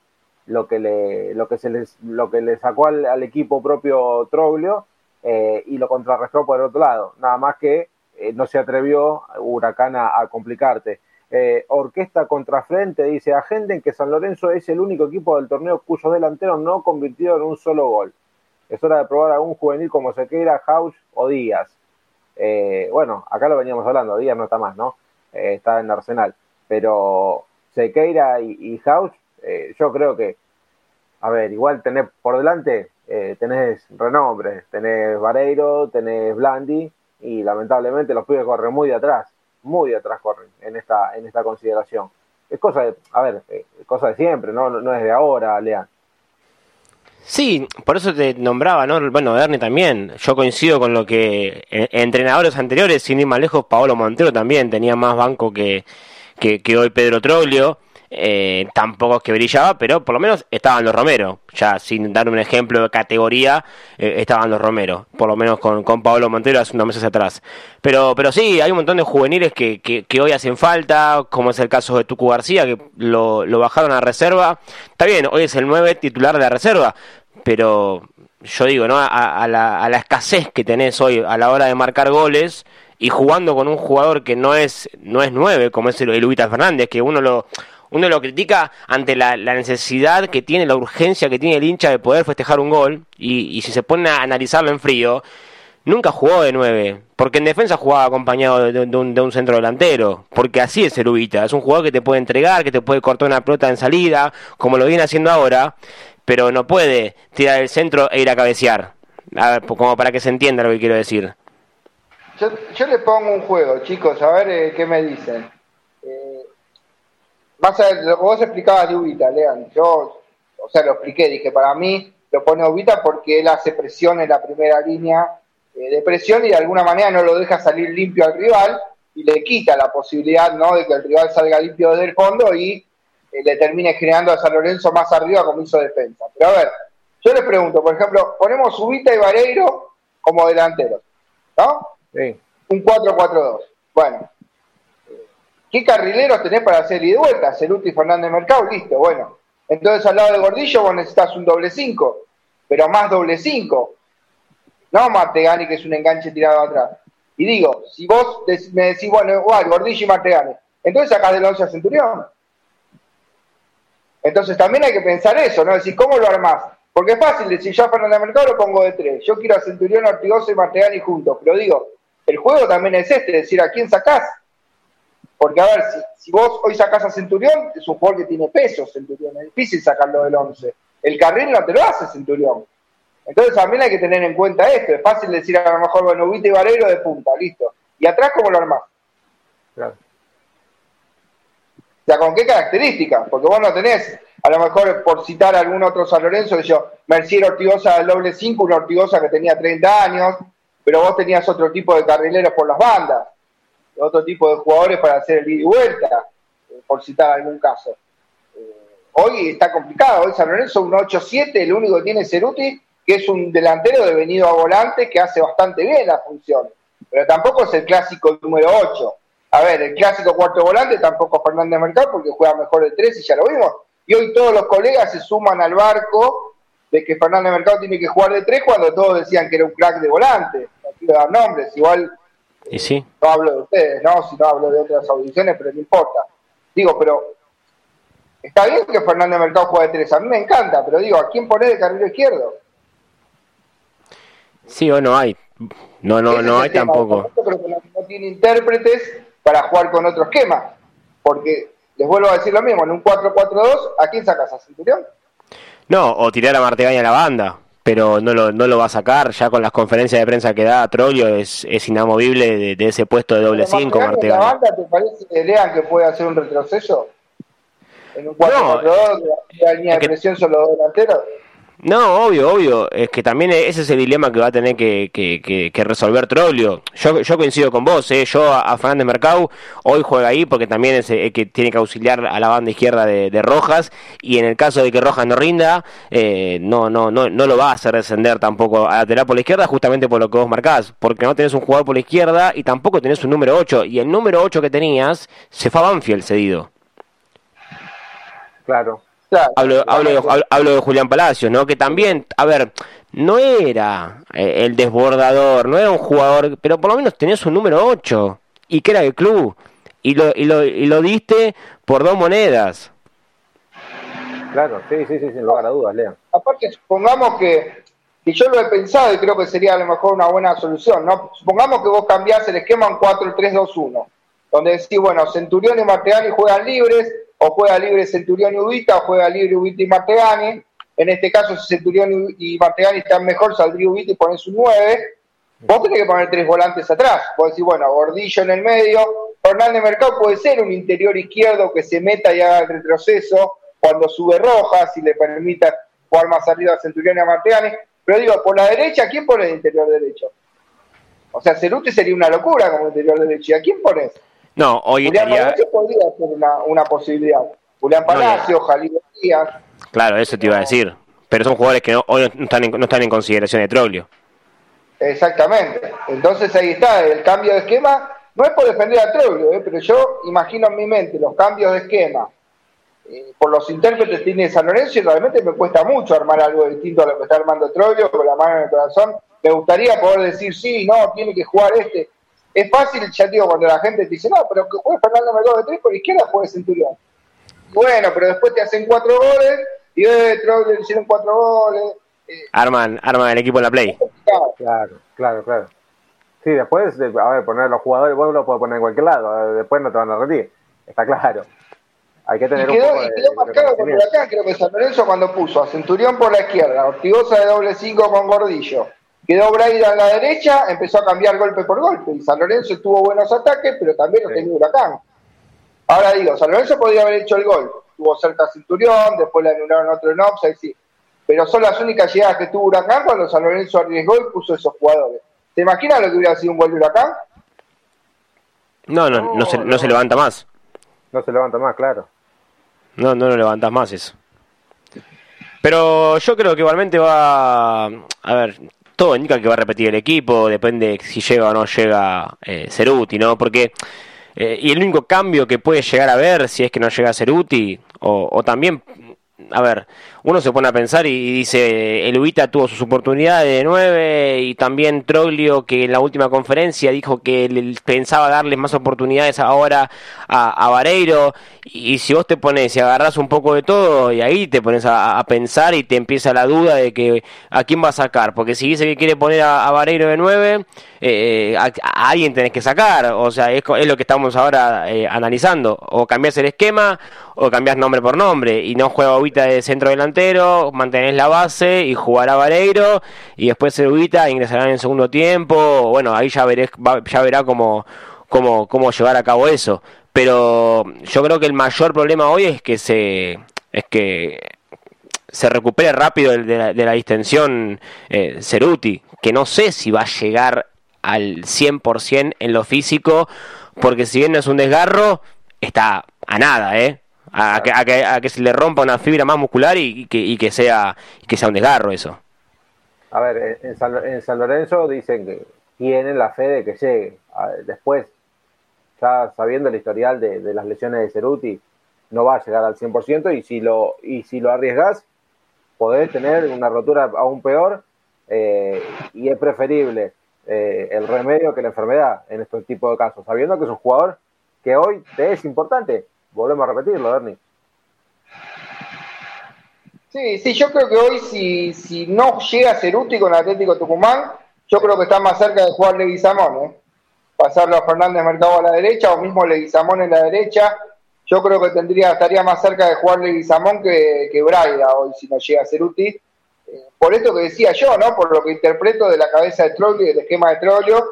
lo que le, lo que se les, lo que le sacó al, equipo propio Troglio eh, y lo contrarrestó por el otro lado, nada más que eh, no se atrevió Huracán a complicarte. Eh, orquesta contrafrente dice, agenden que San Lorenzo es el único equipo del torneo cuyos delanteros no convirtieron un solo gol. Es hora de probar a un juvenil como Sequeira, House o Díaz. Bueno, acá lo veníamos hablando, Díaz no está más, ¿no? Está en Arsenal. Pero Sequeira y, y House, yo creo que, a ver, igual tenés por delante, tenés renombres, tenés Vareiro, tenés Blandi, y lamentablemente los pibes corren muy de atrás muy atrás corren en esta, en esta consideración. Es cosa de, a ver, eh, cosa de siempre, no, no es de ahora, Lean. Sí, por eso te nombraba, ¿no? Bueno, Ernie también. Yo coincido con lo que eh, entrenadores anteriores, sin ir más lejos, Paolo Montero también tenía más banco que, que, que hoy Pedro Troglio. Eh, tampoco es que brillaba, pero por lo menos estaban los Romero. Ya sin dar un ejemplo de categoría, eh, estaban los Romero, por lo menos con, con Pablo Montero hace unos meses atrás. Pero, pero sí, hay un montón de juveniles que, que, hoy hacen falta, como es el caso de Tucu García, que lo, lo bajaron a reserva. Está bien, hoy es el 9 titular de la reserva, pero yo digo, ¿no? A, la, a la escasez que tenés hoy a la hora de marcar goles y jugando con un jugador que no es no es 9, como es el, el Fernández, que uno lo uno lo critica ante la, necesidad que tiene, la urgencia que tiene el hincha de poder festejar un gol, y, si se pone a analizarlo en frío, nunca jugó de nueve, porque en defensa jugaba acompañado de, un, centro delantero, porque así es el Ubita, es un jugador que te puede entregar, que te puede cortar una pelota en salida, como lo viene haciendo ahora, pero no puede tirar el centro e ir a cabecear, como para que se entienda lo que quiero decir. Yo, yo le pongo un juego, chicos, a ver eh, qué me dicen. Más a lo que vos explicabas de Ubita, Lean, yo, o sea, lo expliqué, dije, para mí lo pone Ubita porque él hace presión en la primera línea eh, de presión y de alguna manera no lo deja salir limpio al rival y le quita la posibilidad, ¿no?, de que el rival salga limpio desde el fondo y eh, le termine generando a San Lorenzo más arriba como hizo defensa. Pero a ver, yo les pregunto, por ejemplo, ponemos Ubita y Vareiro como delanteros, ¿no? Sí. Un 4-4-2. Bueno, ¿Qué carrileros tenés para hacer y de vuelta? Celuti, Fernández Mercado, listo, bueno. Entonces al lado de Gordillo vos necesitas un doble 5, pero más doble 5. No Martegani, que es un enganche tirado atrás. Y digo, si vos me decís, bueno, igual, Gordillo y Martegani, entonces sacás del 11 a Centurión. Entonces también hay que pensar eso, ¿no? Decir, ¿cómo lo armás? Porque es fácil decir, yo a Fernández Mercado lo pongo de 3. Yo quiero a Centurión, Ortigosa y Martegani juntos. Pero digo, el juego también es este, decir, ¿a quién sacás? Porque, a ver, si, vos hoy sacás a Centurión, es un jugador que tiene peso, Centurión. Es difícil sacarlo del 11. El carril no te lo hace Centurión. Entonces también hay que tener en cuenta esto. Es fácil decir a lo mejor, bueno, Ubita y Varelo de punta, listo. ¿Y atrás cómo lo armás? Claro. O sea, ¿con qué características? Porque vos no tenés, a lo mejor por citar a algún otro San Lorenzo, yo, Mercier Ortigosa del doble 5, una Ortigosa que tenía 30 años, pero vos tenías otro tipo de carrileros por las bandas otro tipo de jugadores para hacer el ida y vuelta, eh, por citar algún caso. Eh, hoy está complicado, hoy San Lorenzo un 8-7, el único que tiene Ceruti, que es un delantero de venido a volante que hace bastante bien la función, pero tampoco es el clásico número 8. A ver, el clásico cuarto volante tampoco Fernández Mercado porque juega mejor el 3 y ya lo vimos. Y hoy todos los colegas se suman al barco de que Fernández Mercado tiene que jugar de 3 cuando todos decían que era un crack de volante. No quiero dar nombres, igual y sí. No hablo de ustedes, ¿no? Si no hablo de otras audiciones, pero no importa. Digo, pero Está bien que Fernández Mercado juegue de tres, a mí me encanta, pero digo, ¿a quién pone de carril izquierdo? Sí o no hay. No, no, no hay tampoco. Yo creo que no, tiene intérpretes para jugar con otro esquema. Porque, les vuelvo a decir lo mismo, en un 4-4-2, ¿a quién sacas? ¿A Centurión? No, o tirar a Martegaña a la banda, pero no lo, no lo va a sacar. Ya con las conferencias de prensa que da Troglio es, es inamovible de, ese puesto de doble 5 Martegaña. ¿La banda te parece, Lean, que puede hacer un retroceso? En un 4-4-2, no, la línea de presión son los dos delanteros. No, obvio, obvio. Es que también ese es el dilema que va a tener que, que, que, resolver Troglio. Yo, yo coincido con vos, ¿eh? yo a, Fernández Mercado hoy juega ahí porque también es el que tiene que auxiliar a la banda izquierda de, Rojas y en el caso de que Rojas no rinda, eh, no, no, no, no lo va a hacer descender tampoco a lateral por la izquierda justamente por lo que vos marcás, porque no tenés un jugador por la izquierda y tampoco tenés un número 8 y el número 8 que tenías se fue a cedido. Claro, hablo, hablo, de, Julián Palacios, ¿no? Que también, a ver, no era eh, el desbordador, no era un jugador, pero por lo menos tenías un número 8 y que era el club. Y lo, y lo, y lo diste por dos monedas. Claro, sí, sí, sí, sin lugar a dudas, Leon. Aparte, supongamos que, y yo lo he pensado y creo que sería a lo mejor una buena solución, ¿no? Supongamos que vos cambiás el esquema en 4-3-2-1, donde decís, bueno, Centurión y Martegani juegan libres, o juega libre Centurión y Ubita, o juega libre Ubita y Martegani. En este caso, si Centurión y Martegani están mejor, saldría Ubita y pones un 9. Vos tenés que poner tres volantes atrás. Vos decís, bueno, Gordillo en el medio. Fernández Mercado puede ser un interior izquierdo que se meta y haga el retroceso cuando sube Rojas y le permita jugar más arriba a Centurión y a Martegani. Pero digo, por la derecha, ¿quién pone el interior derecho? O sea, Ceruti sería una locura como interior derecho. ¿Y a quién pones? No, hoy Julián Palacio podría ser una, una posibilidad. Julián Palacio, Jalil Díaz. Claro, eso te iba a decir. Pero son jugadores que hoy no están, en, no están en consideración de Troglio. Exactamente. Entonces ahí está, el cambio de esquema no es por defender a Troglio, ¿eh? pero yo imagino en mi mente los cambios de esquema eh, por los intérpretes que tiene San Lorenzo y realmente me cuesta mucho armar algo distinto a lo que está armando Troglio con la mano en el corazón. Me gustaría poder decir, sí, no, tiene que jugar este es fácil, ya digo, cuando la gente te dice, no, pero que juegue Fernando Mercado de tres por izquierda, juegue Centurión. Bueno, pero después te hacen cuatro goles y eh, le hicieron cuatro goles. Eh. Arman, arman el equipo en la play. Claro, claro, claro. Sí, después, a ver, poner los jugadores, vos lo puedes poner en cualquier lado, después no te van a rendir, está claro. Hay que tener y quedó, un poco y quedó marcado con Huracán, creo que San Lorenzo cuando puso a Centurión por la izquierda, Ortigosa de doble cinco con Gordillo, Quedó Braida en la derecha, empezó a cambiar golpe por golpe. Y San Lorenzo tuvo buenos ataques, pero también lo tenía Huracán. Ahora digo, San Lorenzo podría haber hecho el gol. Tuvo cerca Cinturón, después le anularon otro en offside, sí. Pero son las únicas llegadas que tuvo Huracán cuando San Lorenzo arriesgó y puso esos jugadores. ¿Te imaginas lo que hubiera sido un gol de Huracán? No, no, no, se, no se levanta más. No se levanta más, claro. No, no lo levantas más eso. Pero yo creo que igualmente va. A ver, todo indica que va a repetir el equipo, depende si llega o no llega eh, Ceruti, ¿no? Porque, eh, y el único cambio que puede llegar a ver si es que no llega Ceruti, o, o también, a ver, uno se pone a pensar y dice, el Ubita tuvo sus oportunidades de nueve y también Troglio que en la última conferencia dijo que pensaba darles más oportunidades ahora a, Vareiro. Y si vos te pones y agarras un poco de todo y ahí te pones a, pensar y te empieza la duda de que a quién va a sacar, porque si dice que quiere poner a, Vareiro de nueve, eh, a, alguien tenés que sacar, o sea, es, es lo que estamos ahora eh, analizando, o cambias el esquema o cambias nombre por nombre. Y no juega Ubita de centro delantero mantenés la base y jugará Vareiro y después Cerudita ingresará en el segundo tiempo. Bueno, ahí ya, veré, ya verá cómo, cómo, cómo llevar a cabo eso. Pero yo creo que el mayor problema hoy es que se, es que se recupere rápido de la, distensión eh, Ceruti, que no sé si va a llegar al 100% en lo físico, porque si bien no es un desgarro, está a nada, ¿eh? A, que, a, que, se le rompa una fibra más muscular y, que, y que, sea, que sea un desgarro eso. A ver, en San, Lorenzo dicen que tienen la fe de que llegue. Después, ya sabiendo el historial de, las lesiones de Ceruti, no va a llegar al 100% y si lo, y si lo arriesgas, podés tener una rotura aún peor eh, y es preferible eh, el remedio que la enfermedad en este tipo de casos, sabiendo que es un jugador que hoy te es importante volvemos a repetirlo, Ernie. Sí, sí, yo creo que hoy si, si no llega a ser útil con Atlético Tucumán, yo creo que está más cerca de jugar Leguizamón, ¿eh? pasarlo a Fernández Mercado a la derecha o mismo Leguizamón en la derecha. Yo creo que tendría estaría más cerca de jugar Leguizamón que, que Braida hoy si no llega útil. Eh, por esto que decía yo, ¿no? Por lo que interpreto de la cabeza de Trollio y del esquema de Trollio,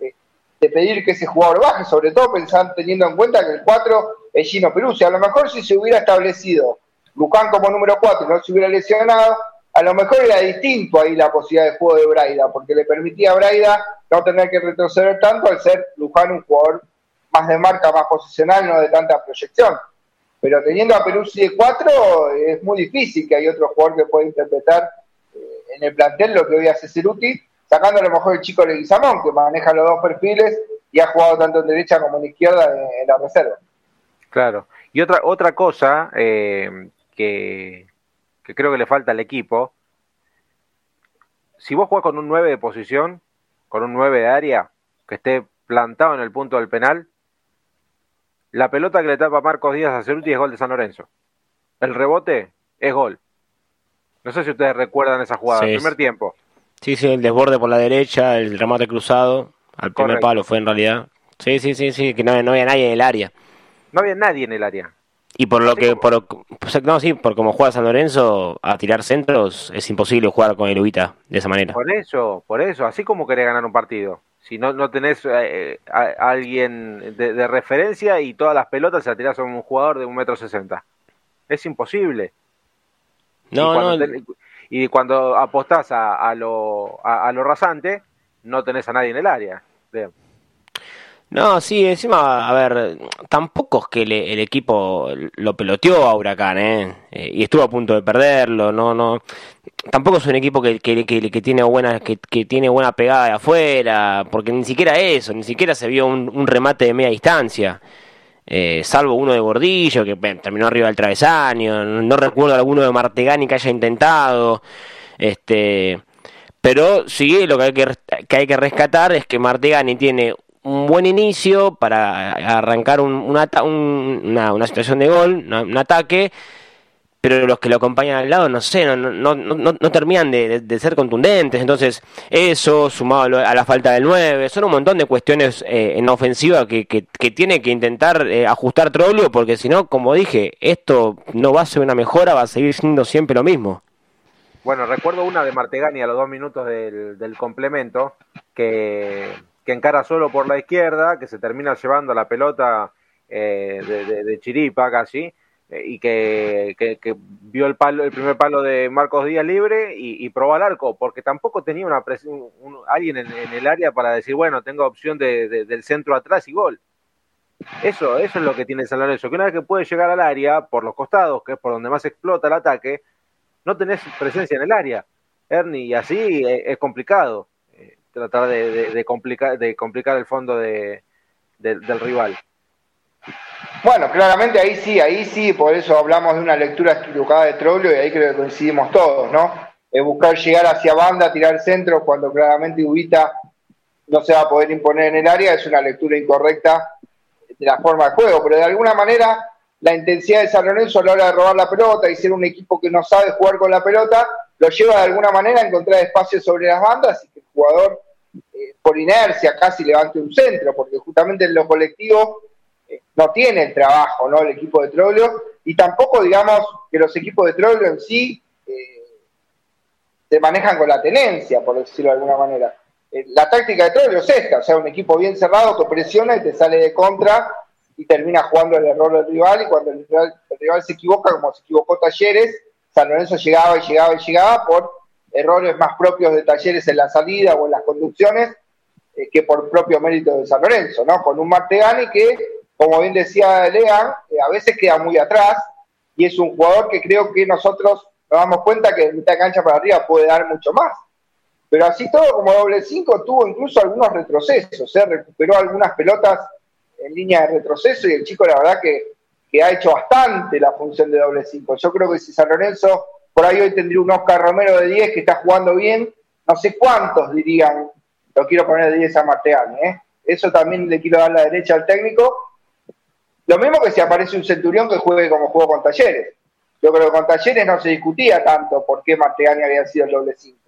eh, de pedir que ese jugador baje, sobre todo pensando, teniendo en cuenta que el 4 es Gino Peruzzi. A lo mejor si se hubiera establecido Luján como número 4 no se hubiera lesionado, a lo mejor era distinto ahí la posibilidad de juego de Braida, porque le permitía a Braida no tener que retroceder tanto al ser Luján un jugador más de marca, más posicional, no de tanta proyección. Pero teniendo a Peruzzi de 4 es muy difícil que hay otro jugador que pueda interpretar eh, en el plantel lo que hoy hace Ceruti, sacando a lo mejor el chico Leguizamón, que maneja los dos perfiles y ha jugado tanto en derecha como en izquierda en, la reserva. Claro. Y otra, otra cosa eh, que, que creo que le falta al equipo, si vos jugás con un 9 de posición, con un 9 de área, que esté plantado en el punto del penal, la pelota que le tapa Marcos Díaz a Ceruti es gol de San Lorenzo. El rebote es gol. No sé si ustedes recuerdan esa jugada, el primer tiempo. Sí, sí, el desborde por la derecha, el remate cruzado, al primer palo fue en realidad. Sí, sí, sí, sí, que no, no había nadie en el área. No había nadie en el área. Y por lo que, por, no, sí, por como juega San Lorenzo, a tirar centros, es imposible jugar con el Ubita de esa manera. Por eso, por eso, así como querés ganar un partido. Si no, no tenés eh, a, alguien de, referencia y todas las pelotas se la tirás a un jugador de un metro sesenta. Es imposible. No, y no. y cuando apostás a, lo, a, lo rasante, no tenés a nadie en el área. No, sí, encima, a ver, tampoco es que el equipo lo peloteó a Huracán, ¿eh? ¿eh? Y estuvo a punto de perderlo, no, no. Tampoco es un equipo que, que, que, tiene buena que, tiene buena pegada de afuera, porque ni siquiera eso, ni siquiera se vio un, remate de media distancia. Eh, salvo uno de Gordillo que terminó arriba del travesaño, no, recuerdo alguno de Martegani que haya intentado. Este, pero sí, lo que hay que, que hay que rescatar es que Martegani tiene un buen inicio para arrancar un, una, una, situación de gol, un ataque, pero los que lo acompañan al lado, no sé, no, no, no, no terminan de, ser contundentes. Entonces, eso, sumado a la falta del 9, son un montón de cuestiones eh, en ofensiva que, que, tiene que intentar eh, ajustar Troglio, porque si no, como dije, esto no va a ser una mejora, va a seguir siendo siempre lo mismo. Bueno, recuerdo una de Martegani a los dos minutos del complemento, que que encara solo por la izquierda, que se termina llevando la pelota eh, de, Chiripa casi, eh, y que, vio el palo, el primer palo de Marcos Díaz libre y, probó al arco, porque tampoco tenía una presión, alguien en, el área para decir, bueno, tengo opción del centro atrás y gol. Eso, eso es lo que tiene San Lorenzo, que una vez que puede llegar al área por los costados, que es por donde más explota el ataque, no tenés presencia en el área, Ernie, y así es complicado tratar de, complicar, de complicar el fondo de, del rival. Bueno, claramente ahí sí, ahí sí, por eso hablamos de una lectura equivocada de Troglio y ahí creo que coincidimos todos, ¿no? Buscar llegar hacia banda, tirar centro, cuando claramente Ubita no se va a poder imponer en el área, es una lectura incorrecta de la forma de juego, pero de alguna manera la intensidad de San Lorenzo a la hora de robar la pelota y ser un equipo que no sabe jugar con la pelota, lo lleva de alguna manera a encontrar espacios sobre las bandas y que el jugador eh, por inercia casi levante un centro, porque justamente en lo colectivo eh, no tiene el trabajo, ¿no? El equipo de Troglio, y tampoco digamos que los equipos de Troglio en sí eh, se manejan con la tenencia, por decirlo de alguna manera. la táctica de Troglio es esta, o sea, un equipo bien cerrado que presiona y te sale de contra y termina jugando el error del rival, y cuando el rival se equivoca, como se equivocó Talleres, San Lorenzo llegaba y llegaba y llegaba por errores más propios de talleres en la salida o en las conducciones eh, que por propio mérito de San Lorenzo, ¿no? Con un Martegani que, como bien decía Lean, eh, a veces queda muy atrás y es un jugador que creo que nosotros nos damos cuenta que de mitad de cancha para arriba puede dar mucho más. Pero así todo, como doble 5, tuvo incluso algunos retrocesos, ¿eh? recuperó algunas pelotas en línea de retroceso y el chico, la verdad, que, que ha hecho bastante la función de doble 5. Yo creo que si San Lorenzo por ahí hoy tendría un Oscar Romero de 10 que está jugando bien. No sé cuántos dirían, lo quiero poner de 10 a Marteani. ¿eh? Eso también le quiero dar la derecha al técnico. Lo mismo que si aparece un Centurión que juegue como juego con Talleres. Yo creo que con Talleres no se discutía tanto por qué Martegani había sido el doble 5.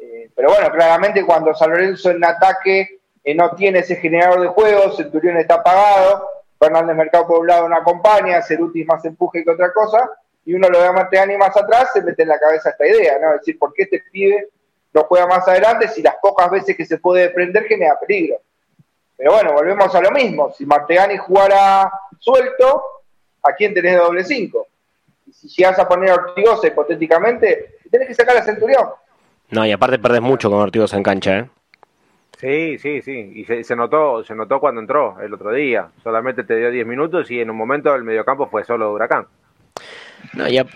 Eh, pero bueno, claramente cuando San Lorenzo en ataque eh, no tiene ese generador de juego, Centurión está apagado, Fernández Mercado por un lado no acompaña, Cerutis más empuje que otra cosa, y uno lo ve a Martegani más atrás, se mete en la cabeza esta idea, ¿no? Es decir, ¿por qué este pibe no juega más adelante si las pocas veces que se puede prender genera peligro? Pero bueno, volvemos a lo mismo. Si Martegani jugara suelto, ¿a quién tenés de doble 5? Y si llegas a poner a Ortigosa hipotéticamente, tenés que sacar a Centurión. No, y aparte perdés mucho con Ortigosa en cancha, ¿eh? Sí, sí, sí. Y se, se, notó se notó cuando entró el otro día. Solamente te dio 10 minutos y en un momento el mediocampo fue solo Huracán. No, y, a,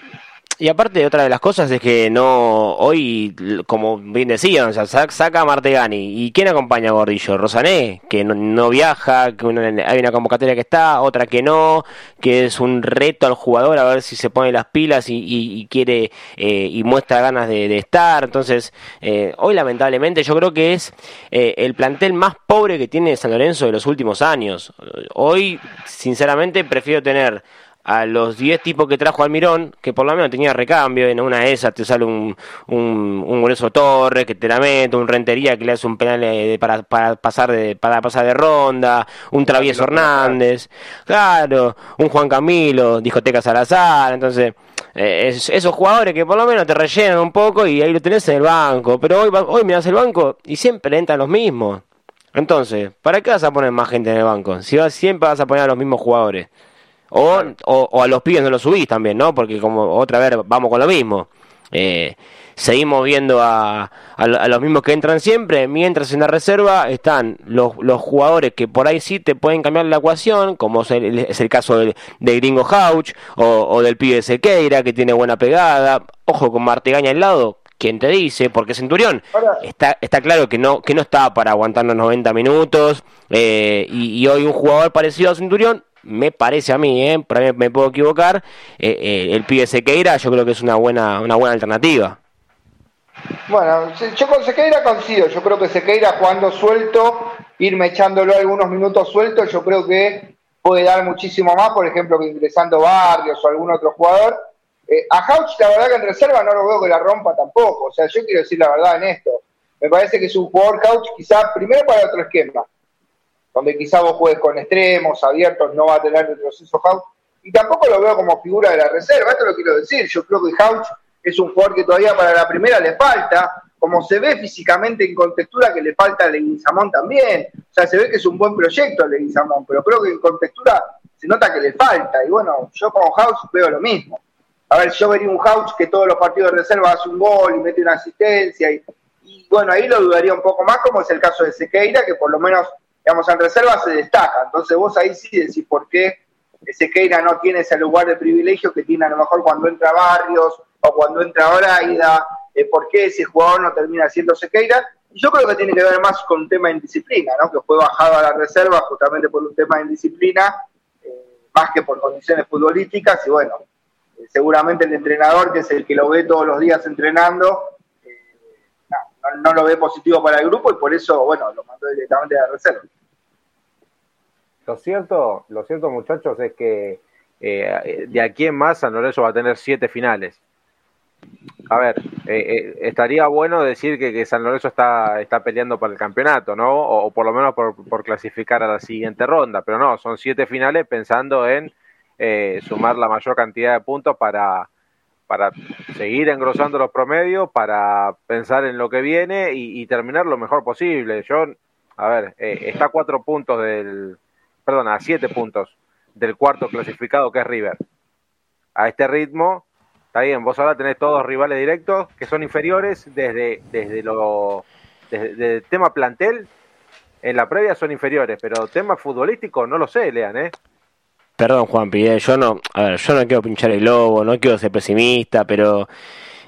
y aparte, otra de las cosas es que no, hoy, como bien decían, o sea, saca a Martegani. ¿Y quién acompaña a Gordillo? Rosané, que no, no viaja, que uno, hay una convocatoria que está, otra que no, que es un reto al jugador a ver si se pone las pilas y, y, quiere eh, y muestra ganas de, de estar. Entonces, eh, hoy lamentablemente yo creo que es eh, el plantel más pobre que tiene San Lorenzo de los últimos años. Hoy, sinceramente, prefiero tener a los 10 tipos que trajo Almirón, que por lo menos tenía recambio, en una de esas te sale un, un, un grueso Torres que te la mete, un Rentería que le hace un penal de, para, para, pasar de, para pasar de ronda, un Travieso Hernández, claro, un Juan Camilo, discoteca Salazar, entonces eh, es, esos jugadores que por lo menos te rellenan un poco y ahí lo tenés en el banco, pero hoy, hoy miras el banco y siempre entran los mismos. Entonces, ¿para qué vas a poner más gente en el banco? Si vas, siempre vas a poner a los mismos jugadores. O, o, o, a los pibes no los subís también, ¿no? Porque como otra vez vamos con lo mismo. Eh, seguimos viendo a, a, a, los mismos que entran siempre, mientras en la reserva están los, los jugadores que por ahí sí te pueden cambiar la ecuación, como es el, es el caso del, de Gringo Hauch o, o, del pibe Sequeira, que tiene buena pegada. Ojo con Martegaña al lado, quien te dice, porque Centurión está, está claro que no, que no está para aguantar los 90 minutos, eh, y, y hoy un jugador parecido a Centurión me parece a mí, ¿eh? por ahí me puedo equivocar, eh, eh, el pibe Sequeira yo creo que es una buena, una buena alternativa. Bueno, yo con Sequeira coincido, yo creo que Sequeira jugando suelto, irme echándolo algunos minutos sueltos, yo creo que puede dar muchísimo más, por ejemplo, que ingresando Barrios o algún otro jugador. Eh, a Hauch, la verdad que en reserva no lo veo que la rompa tampoco, o sea, yo quiero decir la verdad en esto. Me parece que es un jugador Hauch quizá primero para otro esquema, donde quizá vos juegues con extremos abiertos, no va a tener retroceso Hauch, y tampoco lo veo como figura de la reserva, esto lo quiero decir, yo creo que Hauch es un jugador que todavía para la primera le falta, como se ve físicamente en contextura que le falta a Leguizamón también, o sea, se ve que es un buen proyecto Leguizamón, pero creo que en contextura se nota que le falta, y bueno, yo con Hauch veo lo mismo. A ver, yo vería un Hauch que todos los partidos de reserva hace un gol y mete una asistencia, y bueno, ahí lo dudaría un poco más, como es el caso de Sequeira, que por lo menos digamos, en reserva se destaca. Entonces vos ahí sí decís por qué Sequeira no tiene ese lugar de privilegio que tiene a lo mejor cuando entra Barrios o cuando entra Braida, eh, por qué ese jugador no termina siendo Sequeira. Yo creo que tiene que ver más con un tema de indisciplina, ¿no? que fue bajado a la reserva justamente por un tema de indisciplina, eh, más que por condiciones futbolísticas. Y bueno, eh, seguramente el entrenador, que es el que lo ve todos los días entrenando, no, no, lo ve positivo para el grupo y por eso, bueno, lo mandó directamente a la reserva. Lo cierto, lo cierto, muchachos, es que eh, de aquí en más San Lorenzo va a tener siete finales. A ver, eh, eh, estaría bueno decir que, que, San Lorenzo está, está peleando por el campeonato, ¿no? O, por lo menos por, por, clasificar a la siguiente ronda, pero no, son siete finales pensando en sumar la mayor cantidad de puntos para, para seguir engrosando los promedios, para pensar en lo que viene y, y terminar lo mejor posible. Yo, a ver, está a cuatro puntos del, perdón, a siete puntos del cuarto clasificado que es River. A este ritmo, está bien, vos ahora tenés todos rivales directos que son inferiores desde, desde lo desde, tema plantel, en la previa son inferiores, pero tema futbolístico no lo sé, Lean, ¿eh? Perdón, Juan Pide, yo no, a ver, yo no quiero pinchar el lobo, no quiero ser pesimista, pero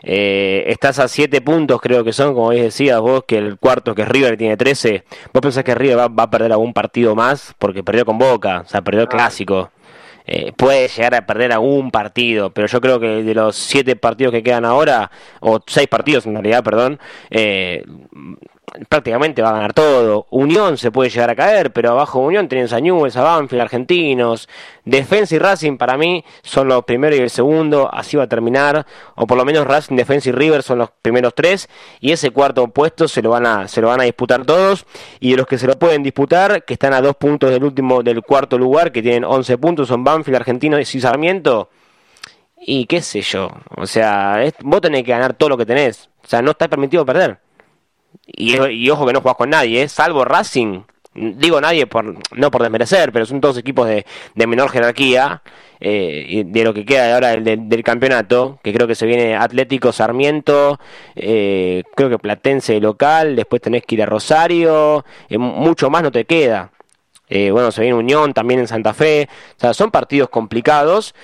eh, estás a 7 puntos, creo que son, como decías vos, que el cuarto, que es River, tiene 13. ¿Vos pensás que River va, va a perder algún partido más? Porque perdió con Boca, o sea, perdió el clásico. Eh, puede llegar a perder algún partido, pero yo creo que de los 7 partidos que quedan ahora, o 6 partidos en realidad, perdón, eh, prácticamente va a ganar todo. Unión se puede llegar a caer, pero abajo Unión tenés a Newell's, a Banfield, Argentinos. Defensa y Racing para mí son los primeros y el segundo, así va a terminar. O por lo menos Racing, Defensa y River son los primeros tres. Y ese cuarto puesto se lo van a, se lo van a disputar todos. Y de los que se lo pueden disputar, que están a dos puntos del último, del cuarto lugar, que tienen 11 puntos, son Banfield, Argentinos y Sarmiento. Y qué sé yo. O sea, vos tenés que ganar todo lo que tenés. O sea, no está permitido perder. Y, ojo que no jugás con nadie, ¿eh? salvo Racing. Digo nadie por no por desmerecer, pero son todos equipos de, menor jerarquía. Eh, de lo que queda ahora del, del, campeonato, que creo que se viene Atlético Sarmiento, eh, creo que Platense local, después tenés que ir a Rosario, eh, mucho más no te queda. bueno, se viene Unión también en Santa Fe, o sea, son partidos complicados,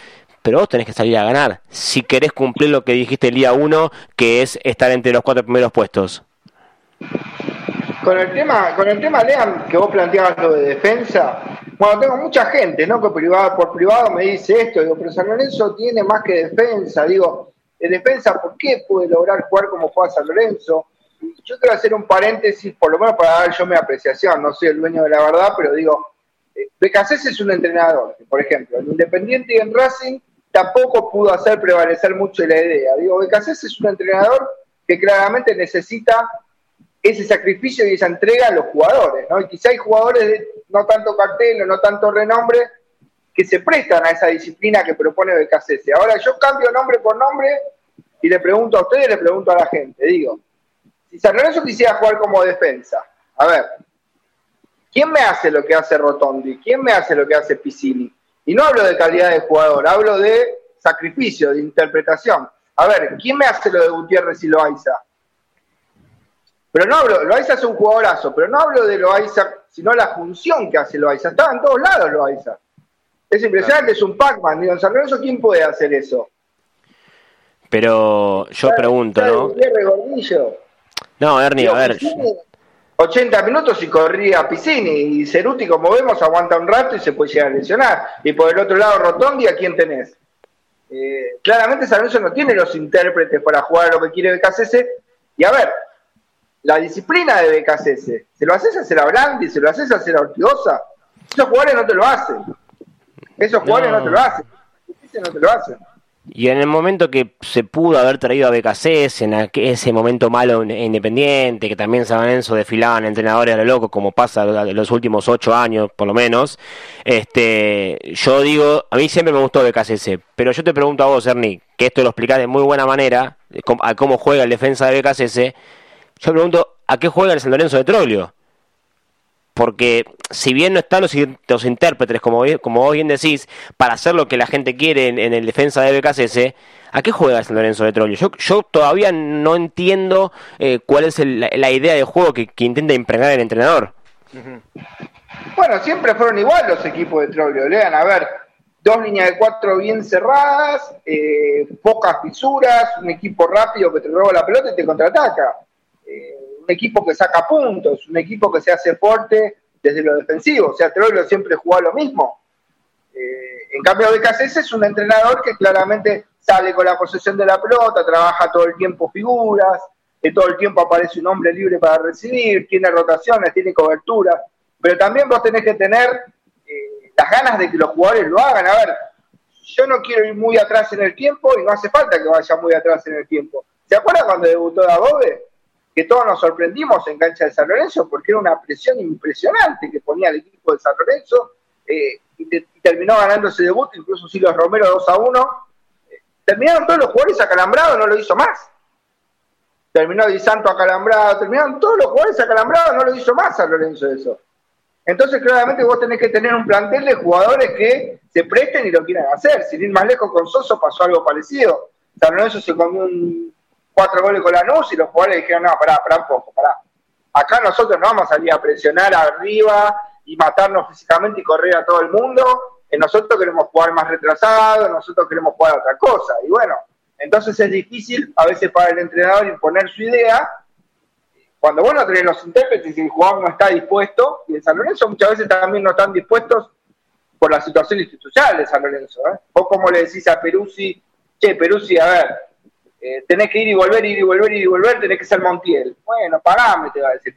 pero vos tenés que salir a ganar si querés cumplir lo que dijiste el día 1, que es estar entre los cuatro primeros puestos. Con el tema, con el tema, Lean, que vos planteabas lo de defensa, bueno, tengo mucha gente, ¿no? Que privado, por privado me dice esto, digo, pero San Lorenzo tiene más que defensa, digo, de defensa, ¿por qué puede lograr jugar como juega San Lorenzo? Yo quiero hacer un paréntesis, por lo menos para dar yo mi apreciación, no soy el dueño de la verdad, pero digo, eh, Becasés es un entrenador, por ejemplo, en Independiente y en Racing tampoco pudo hacer prevalecer mucho la idea. Digo, Becasés es un entrenador que claramente necesita ese sacrificio y esa entrega a los jugadores, ¿no? Y quizá hay jugadores de no tanto cartel o no tanto renombre que se prestan a esa disciplina que propone BKCS. Ahora yo cambio nombre por nombre y le pregunto a ustedes, le pregunto a la gente, digo, si San Lorenzo quisiera jugar como defensa, a ver, ¿quién me hace lo que hace Rotondi? ¿Quién me hace lo que hace Piscini? Y no hablo de calidad de jugador, hablo de sacrificio, de interpretación. A ver, ¿quién me hace lo de Gutiérrez y Loaiza? Pero no hablo, Loaiza es un jugadorazo, pero no hablo de Loaiza, sino la función que hace Loaiza. Estaba en todos lados Loaiza. Es impresionante, es un Pac-Man. Digo, en San Lorenzo, ¿quién puede hacer eso? Pero yo pregunto, ¿no? No, Ernie, a ver. 80 minutos y corría Piscini y Ceruti, como vemos, aguanta un rato y se puede llegar a lesionar. Y por el otro lado, Rotondi, ¿a quién tenés? Eh, claramente San Lorenzo no tiene los intérpretes para jugar lo que quiere BKCS. Y a ver, la disciplina de BKCS. Se lo haces hacer a Brandi, se lo haces hacer a Ortigosa. Esos jugadores no te lo hacen. Esos jugadores no, te lo hacen. No te lo hacen. Y en el momento que se pudo haber traído a BKCS, en ese momento malo Independiente, que también San Lorenzo desfilaban entrenadores a lo loco, como pasa los últimos ocho años, por lo menos, este, yo digo, a mí siempre me gustó BKCS, pero yo te pregunto a vos, Ernie, que esto lo explicás de muy buena manera, a cómo juega el defensa de BKCS, yo pregunto, ¿a qué juega el San Lorenzo de Troglio? Porque si bien no están los, intérpretes, como, como vos bien decís, para hacer lo que la gente quiere en, el defensa de BKCS, ¿a qué juega el San Lorenzo de Troglio? Yo, yo todavía no entiendo eh, cuál es la idea de juego que, intenta impregnar el entrenador. Bueno, siempre fueron igual los equipos de Troglio. Lean, a ver, dos líneas de cuatro bien cerradas, eh, pocas fisuras, un equipo rápido que te roba la pelota y te contraataca. Eh, un equipo que saca puntos, un equipo que se hace fuerte desde lo defensivo. O sea, Troilo siempre juega lo mismo. Eh, en cambio, BKCS es un entrenador que claramente sale con la posesión de la pelota, trabaja todo el tiempo figuras, que todo el tiempo aparece un hombre libre para recibir, tiene rotaciones, tiene cobertura, pero también vos tenés que tener eh, las ganas de que los jugadores lo hagan. A ver, yo no quiero ir muy atrás en el tiempo y no hace falta que vaya muy atrás en el tiempo. ¿Se acuerdan cuando debutó Dagobe? Que todos nos sorprendimos en cancha de San Lorenzo porque era una presión impresionante que ponía el equipo de San Lorenzo eh, y, terminó ganando ese debut, incluso los Romero 2 a 1. Eh, terminaron todos los jugadores acalambrados, no lo hizo más. Terminó Di Santo acalambrado, terminaron todos los jugadores acalambrados, no lo hizo más San Lorenzo eso. Entonces, claramente vos tenés que tener un plantel de jugadores que se presten y lo quieran hacer. Sin ir más lejos con Soso pasó algo parecido. San Lorenzo se comió un cuatro goles con la Lanús y los jugadores dijeron, no, pará, pará un poco, pará. Acá nosotros no vamos a salir a presionar arriba y matarnos físicamente y correr a todo el mundo. nosotros queremos jugar más retrasado, nosotros queremos jugar otra cosa. Y bueno, entonces es difícil a veces para el entrenador imponer su idea. Cuando vos no tenés los intérpretes y el jugador no está dispuesto, y en San Lorenzo muchas veces también no están dispuestos por la situación institucional de San Lorenzo. ¿eh? Vos como le decís a Peruzzi, che, Peruzzi, a ver, eh, tenés que ir y volver, ir y volver, ir y volver, tenés que ser Montiel. Bueno, pagame, te va a decir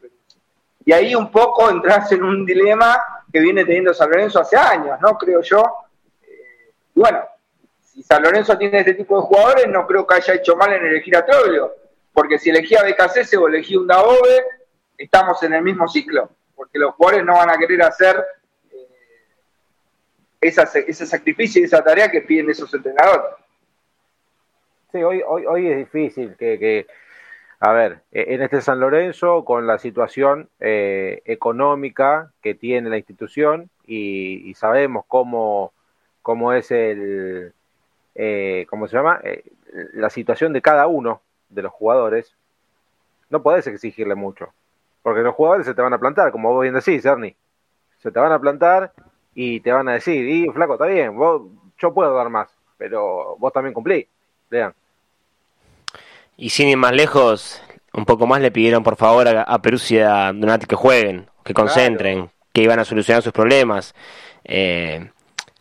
Y ahí un poco entras en un dilema que viene teniendo San Lorenzo hace años, ¿no? Creo yo. Eh, bueno, si San Lorenzo tiene este tipo de jugadores, no creo que haya hecho mal en elegir a Troglio, porque si elegía a BKC o elegía un Daobe, estamos en el mismo ciclo, porque los jugadores no van a querer hacer eh, ese sacrificio y esa tarea que piden esos entrenadores. Sí, hoy, hoy, hoy es difícil que, a ver, e, en este San Lorenzo, con la situación eh, económica que tiene la institución y, sabemos cómo, cómo es el, eh, ¿cómo se llama? Eh, la situación de cada uno de los jugadores, no podés exigirle mucho, porque los jugadores se te van a plantar, como vos bien decís, Ernie, se te van a plantar y te van a decir, y flaco, está bien, vos, yo puedo dar más, pero vos también cumplí. Vean. Y sin ir más lejos, un poco más le pidieron por favor a, a Perú y a Donati que jueguen, que concentren, que iban a solucionar sus problemas. Eh,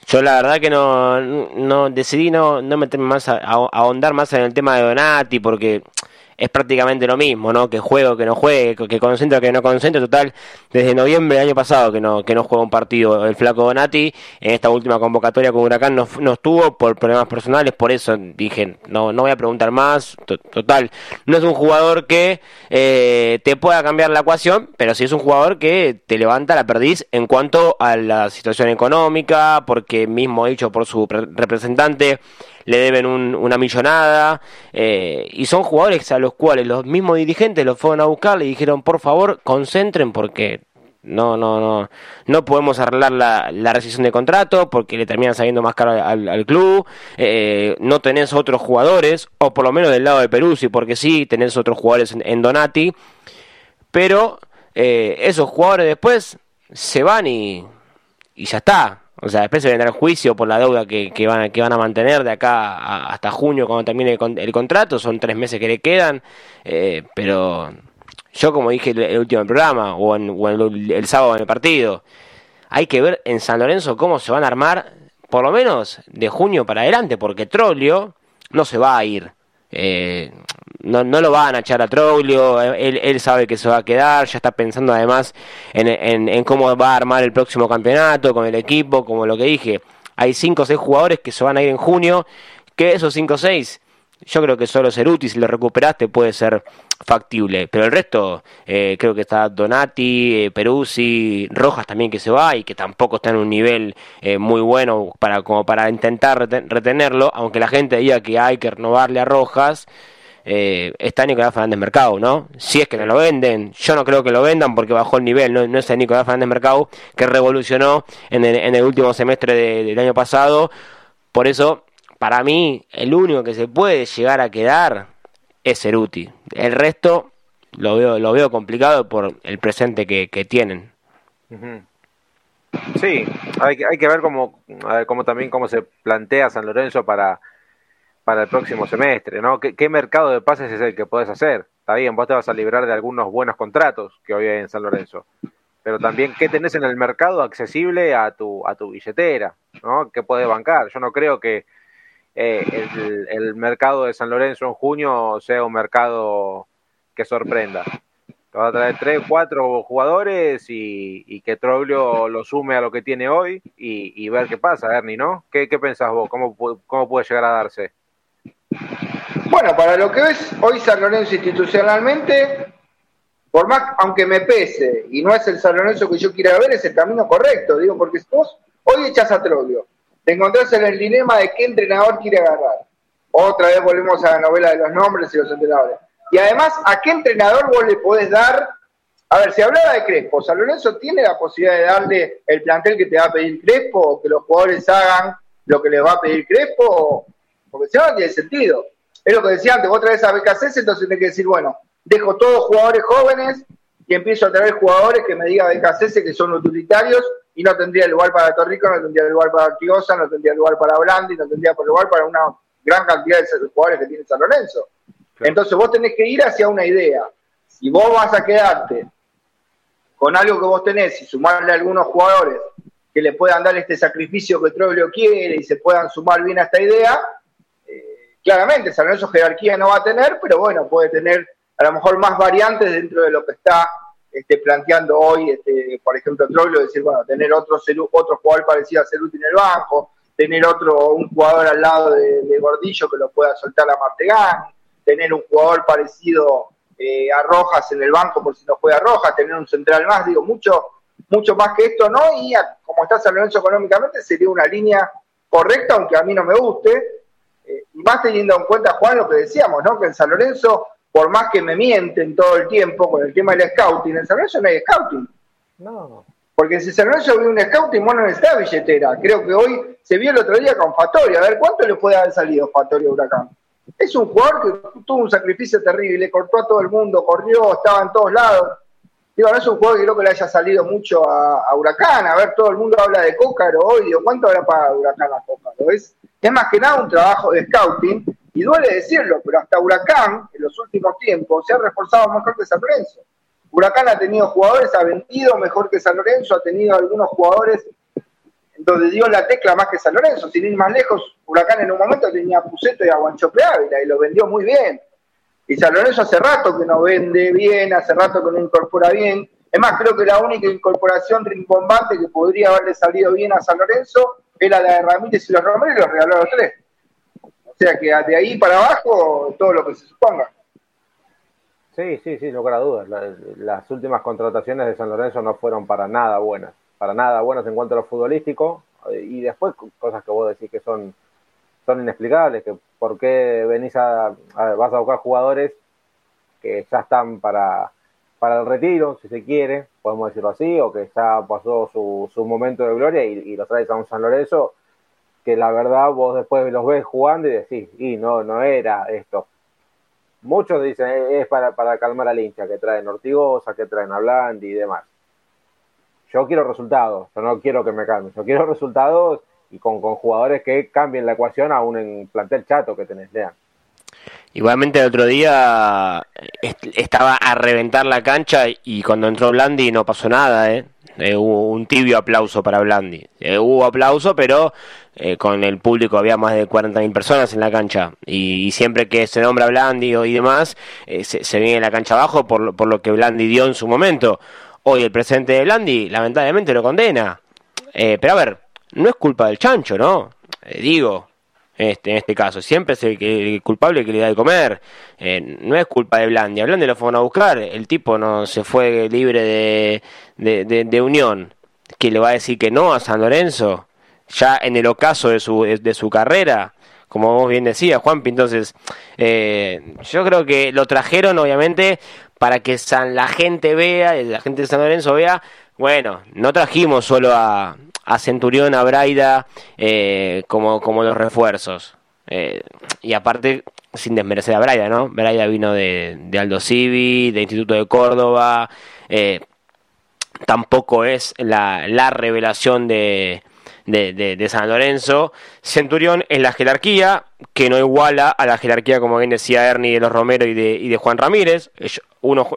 yo la verdad que no, no decidí no, no meterme más a, a, ahondar más en el tema de Donati porque es prácticamente lo mismo, ¿no? Que juego, que no juegue, que concentre, que no concentre. Total, desde noviembre del año pasado que no, que no juega un partido el flaco Donati. En esta última convocatoria con Huracán no, no estuvo por problemas personales, por eso dije, no, no voy a preguntar más. Total, no es un jugador que eh, te pueda cambiar la ecuación, pero sí es un jugador que te levanta la perdiz en cuanto a la situación económica, porque mismo dicho por su representante, le deben una millonada, eh, y son jugadores a los cuales los mismos dirigentes los fueron a buscar, le dijeron, por favor, concentren porque no, no, no, no podemos arreglar la, la rescisión de contrato porque le terminan saliendo más caro al, club. Eh, no tenés otros jugadores, o por lo menos del lado de Perú, sí, porque sí, tenés otros jugadores en, Donati. Pero eh, esos jugadores después se van y, y ya está. O sea, después se vendrá el juicio por la deuda que, que, van, que van a mantener de acá hasta junio cuando termine el, contrato. Son tres meses que le quedan. Eh, pero yo, como dije el, el último programa, o, en, el, sábado en el partido, hay que ver en San Lorenzo cómo se van a armar, por lo menos de junio para adelante, porque Trolio no se va a ir. Eh, no, no lo van a echar a Troglio, él, él sabe que se va a quedar, ya está pensando además en, en, cómo va a armar el próximo campeonato con el equipo, como lo que dije. Hay 5 o 6 jugadores que se van a ir en junio, que esos 5 o 6, yo creo que solo Ceruti, si lo recuperaste, puede ser factible. Pero el resto, eh, creo que está Donati, eh, Peruzzi, Rojas también que se va y que tampoco está en un nivel eh, muy bueno para, como para intentar retenerlo, aunque la gente diga que hay que renovarle a Rojas eh, está Nicolás Fernández Mercado, ¿no? Si es que no lo venden, yo no creo que lo vendan porque bajó el nivel, no, no es el Nicolás Fernández Mercado que revolucionó en el, último semestre del año pasado. Por eso, para mí, el único que se puede llegar a quedar es Ceruti. El resto lo veo, lo veo complicado por el presente que, tienen. Sí, hay, hay que ver cómo, ver cómo también cómo se plantea San Lorenzo para para el próximo semestre, ¿no? ¿Qué, mercado de pases es el que puedes hacer? Está bien, vos te vas a librar de algunos buenos contratos que hoy hay en San Lorenzo, pero también qué tenés en el mercado accesible a tu, a tu billetera, ¿no? ¿Qué puedes bancar? Yo no creo que eh, el, mercado de San Lorenzo en junio sea un mercado que sorprenda. Te vas a traer tres, cuatro jugadores y, que Troglio lo sume a lo que tiene hoy y, ver qué pasa, Ernie, ¿no? ¿Qué, qué pensás vos? ¿Cómo, ¿Cómo puede llegar a darse? Bueno, para lo que ves hoy San Lorenzo institucionalmente, por más, aunque me pese, y no es el San Lorenzo que yo quiera ver, es el camino correcto, digo, porque vos hoy echas a Troglio, te encontrás en el dilema de qué entrenador quiere agarrar. Otra vez volvemos a la novela de los nombres y los entrenadores. Y además, ¿a qué entrenador vos le podés dar? A ver, si hablaba de Crespo, ¿San Lorenzo tiene la posibilidad de darle el plantel que te va a pedir Crespo o que los jugadores hagan lo que les va a pedir Crespo? Porque si no, no tiene sentido. Es lo que decía antes, vos traes a BKC, entonces tenés que decir, bueno, dejo todos jugadores jóvenes y empiezo a traer jugadores que me diga BKC que son utilitarios y no tendría lugar para Torrico, no tendría lugar para Artigosa, no tendría lugar para Blandi, no tendría lugar para una gran cantidad de jugadores que tiene San Lorenzo. Entonces vos tenés que ir hacia una idea. Si vos vas a quedarte con algo que vos tenés y sumarle a algunos jugadores que le puedan dar este sacrificio que Troglio quiere y se puedan sumar bien a esta idea, claramente San Lorenzo jerarquía no va a tener, pero bueno, puede tener a lo mejor más variantes dentro de lo que está este, planteando hoy, este, por ejemplo, Troglio, decir, bueno, tener otro, otro jugador parecido a Ceruti en el banco, tener otro, un jugador al lado de, Gordillo que lo pueda soltar a Martegán, tener un jugador parecido eh, a Rojas en el banco por si no juega Rojas, tener un central más, digo, mucho, mucho más que esto, ¿no? Y como está San Lorenzo económicamente, sería una línea correcta, aunque a mí no me guste, eh, y más teniendo en cuenta, Juan, lo que decíamos, ¿no? Que en San Lorenzo, por más que me mienten todo el tiempo con el tema del scouting, en San Lorenzo no hay scouting. No. Porque si San Lorenzo ve un scouting, bueno, no necesita billetera. Creo que hoy se vio el otro día con Fatorio. A ver, ¿cuánto le puede haber salido Fatorio a Huracán? Es un jugador que tuvo un sacrificio terrible, cortó a todo el mundo, corrió, estaba en todos lados. Digo, no es un jugador que creo que le haya salido mucho a, Huracán. A ver, todo el mundo habla de Cócaro hoy. Digo, ¿cuánto habrá pagado Huracán a Cócaro? Es, es más que nada un trabajo de scouting. Y duele decirlo, pero hasta Huracán, en los últimos tiempos, se ha reforzado mejor que San Lorenzo. Huracán ha tenido jugadores, ha vendido mejor que San Lorenzo, ha tenido algunos jugadores donde dio la tecla más que San Lorenzo. Sin ir más lejos, Huracán en un momento tenía a Puceto y a Guanchope Ávila y lo vendió muy bien. Y San Lorenzo hace rato que no vende bien, hace rato que no incorpora bien. Es más, creo que la única incorporación rimbombante que podría haberle salido bien a San Lorenzo era la de Ramírez y los Romero y los regaló a los tres. O sea que de ahí para abajo, todo lo que se suponga. Sí, sí, sí, no cabe dudas. las últimas contrataciones de San Lorenzo no fueron para nada buenas, para nada buenas en cuanto a lo futbolístico. Y después cosas que vos decís que son, son inexplicables, que por qué venís a, vas a buscar jugadores que ya están para, para el retiro, si se quiere, podemos decirlo así, o que ya pasó su, su momento de gloria y, y los traes a un San Lorenzo, que la verdad vos después los ves jugando y decís, y no, no era esto Muchos dicen eh, es para, para calmar al hincha, que traen Ortigosa, que traen a Blandi y demás. Yo quiero resultados, yo no quiero que me calmen, yo quiero resultados y con, con jugadores que cambien la ecuación aún en plantel chato que tenés, lean. Igualmente el otro día estaba a reventar la cancha y cuando entró Blandi no pasó nada, ¿eh? Eh, hubo un tibio aplauso para Blandi. Eh, hubo aplauso, pero eh, con el público había más de 40.000 personas en la cancha. Y, siempre que se nombra Blandi y demás, se, se, viene la cancha abajo por, por lo que Blandi dio en su momento. Hoy el presidente de Blandi, lamentablemente, lo condena. pero a ver, no es culpa del chancho, ¿no? digo, este, en este caso. Siempre es el, culpable que le da de comer. Eh, no es culpa de Blandi. A Blandi lo fueron a buscar. El tipo no se fue libre de, de, de, unión. Que le va a decir que no a San Lorenzo. Ya en el ocaso de su, de su carrera. Como vos bien decías, Juanpi. Entonces, eh, yo creo que lo trajeron, obviamente, para que San, la gente vea, la gente de San Lorenzo vea. Bueno, no trajimos solo a, a Centurión, a Braida eh, como, como los refuerzos. Eh, y aparte, sin desmerecer a Braida, ¿no? Braida vino de, de Aldo Civi, de Instituto de Córdoba. Eh, tampoco es la, la revelación de, de, San Lorenzo. Centurión es la jerarquía, que no iguala a la jerarquía, como bien decía Ernie, de los Romero y de, y de Juan Ramírez. Uno,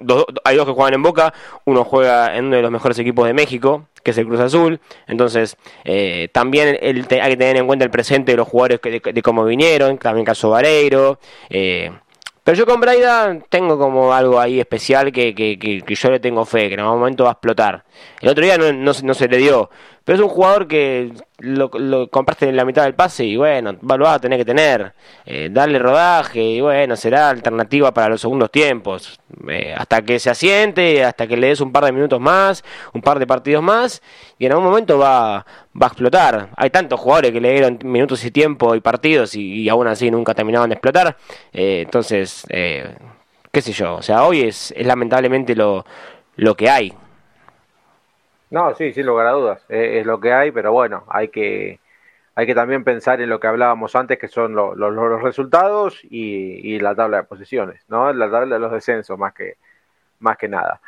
hay dos que juegan en Boca, uno juega en uno de los mejores equipos de México, que es el Cruz Azul. Entonces, eh, también hay que tener en cuenta el presente de los jugadores que, de, cómo vinieron, también caso Vareiro. Eh, pero yo con Braida tengo como algo ahí especial que, que, que, yo le tengo fe, que en algún momento va a explotar. El otro día no, no, no se le dio, pero es un jugador que lo, compraste en la mitad del pase y bueno, lo vas a tener que tener. Eh, darle rodaje y bueno, será alternativa para los segundos tiempos. Eh, hasta que se asiente, hasta que le des un par de minutos más, un par de partidos más y en algún momento va, va a explotar. Hay tantos jugadores que le dieron minutos y tiempo y partidos y, aún así nunca terminaban de explotar. Eh, entonces, qué sé yo, o sea, hoy es, es lamentablemente lo, lo que hay. No, sí, sin lugar a dudas, es, lo que hay, pero bueno, hay que, hay que también pensar en lo que hablábamos antes, que son los resultados y, la tabla de posiciones, ¿no? La tabla de los descensos, más que, más que nada.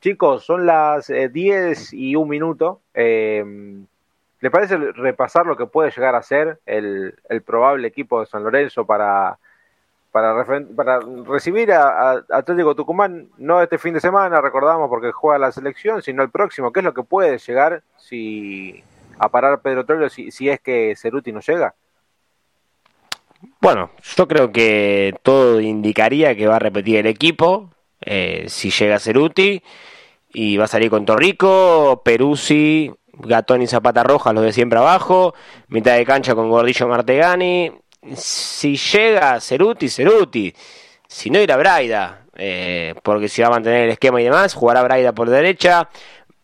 Chicos, son las 10 eh, y un minuto. Eh, ¿Le parece repasar lo que puede llegar a ser el, el probable equipo de San Lorenzo para para, para recibir a, Atlético Tucumán, no este fin de semana, recordamos, porque juega la selección, sino el próximo. ¿Qué es lo que puede llegar si a parar Pedro Troilo si, es que Ceruti no llega? bueno, yo creo que todo indicaría que va a repetir el equipo. Eh, si llega útil y va a salir con Torrico, Peruzzi, Gatón y Zapata Roja, los de siempre abajo, mitad de cancha con Gordillo Martegani. Si llega Ceruti, Ceruti. Si no, irá Braida, eh, porque si va a mantener el esquema y demás, jugará Braida por derecha,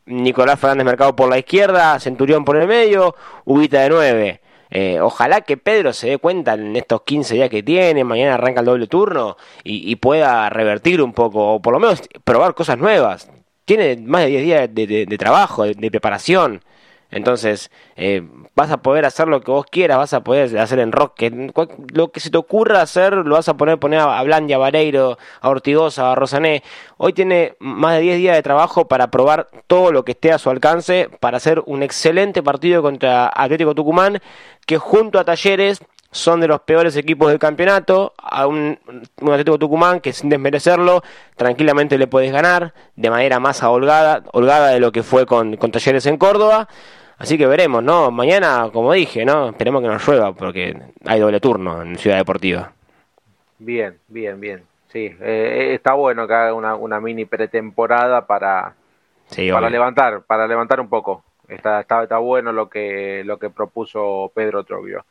Nicolás Fernández Mercado por la izquierda, Centurión por el medio, Ubita de 9. Eh, ojalá que Pedro se dé cuenta en estos 15 días que tiene, mañana arranca el doble turno y, pueda revertir un poco, o por lo menos probar cosas nuevas. Tiene más de 10 días de, trabajo, de preparación. Entonces, eh, vas a poder hacer lo que vos quieras, vas a poder hacer en rock, lo que se te ocurra hacer, lo vas a poner, poner a Blandia, a Vareiro, a Ortigosa, a Rosané. Hoy tiene más de 10 días de trabajo para probar todo lo que esté a su alcance, para hacer un excelente partido contra Atlético Tucumán, que junto a Talleres son de los peores equipos del campeonato, a un, Atlético Tucumán que sin desmerecerlo, tranquilamente le puedes ganar, de manera más holgada, holgada de lo que fue con, con Talleres en Córdoba. Así que veremos, ¿no? Mañana, como dije, ¿no? Esperemos que nos llueva porque hay doble turno en Ciudad Deportiva. Bien, bien, bien. Sí, eh, está bueno que haga una, una mini pretemporada para, para levantar, para levantar un poco. Está, está, está bueno lo que, lo que propuso Pedro Trovio.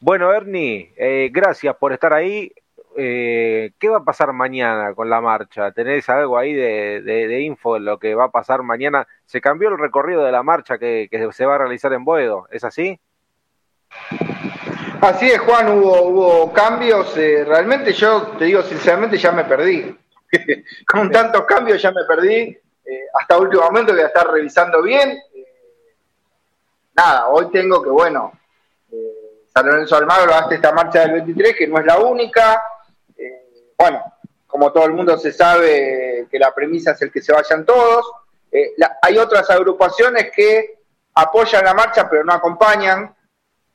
Bueno, Ernie, eh, gracias por estar ahí. Eh, ¿qué va a pasar mañana con la marcha? ¿Tenés algo ahí de, info de lo que va a pasar mañana? ¿Se cambió el recorrido de la marcha que, se va a realizar en Boedo? ¿Es así? Así es, Juan, hubo, hubo cambios. Eh, realmente yo te digo sinceramente, ya me perdí. con tantos cambios ya me perdí. Eh, hasta último momento voy a estar revisando bien. nada, hoy tengo que, bueno, San Lorenzo Almagro hace esta marcha del 23, que no es la única bueno, como todo el mundo se sabe que la premisa es el que se vayan todos. Eh, hay otras agrupaciones que apoyan la marcha pero no acompañan.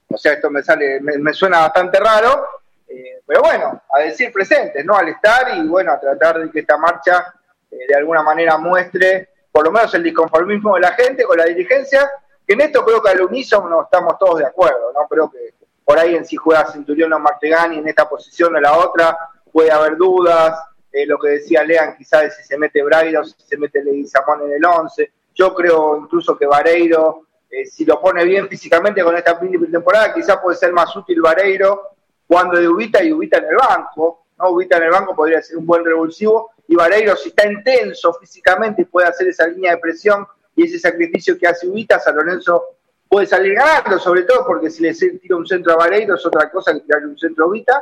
O sea, esto me sale, me, suena bastante raro. Eh, pero bueno, a decir presentes, ¿no? Al estar y bueno, a tratar de que esta marcha eh, de alguna manera muestre por lo menos el disconformismo de la gente con la dirigencia, que en esto creo que al unísono estamos todos de acuerdo, ¿no? Creo que por ahí en si juega Centurión o Martegani en esta posición o la otra, puede haber dudas, eh, lo que decía Lean quizás de si se mete Braida o si se mete Leguizamón en el 11. Yo creo incluso que Vareiro, eh, si lo pone bien físicamente con esta temporada, quizás puede ser más útil Vareiro cuando de Ubita y Ubita en el banco. ¿no? Ubita en el banco podría ser un buen revulsivo y Vareiro si está intenso físicamente y puede hacer esa línea de presión y ese sacrificio que hace Ubita, San Lorenzo puede salir ganando, sobre todo porque si le tira un centro a Vareiro es otra cosa que tirarle un centro a Ubita.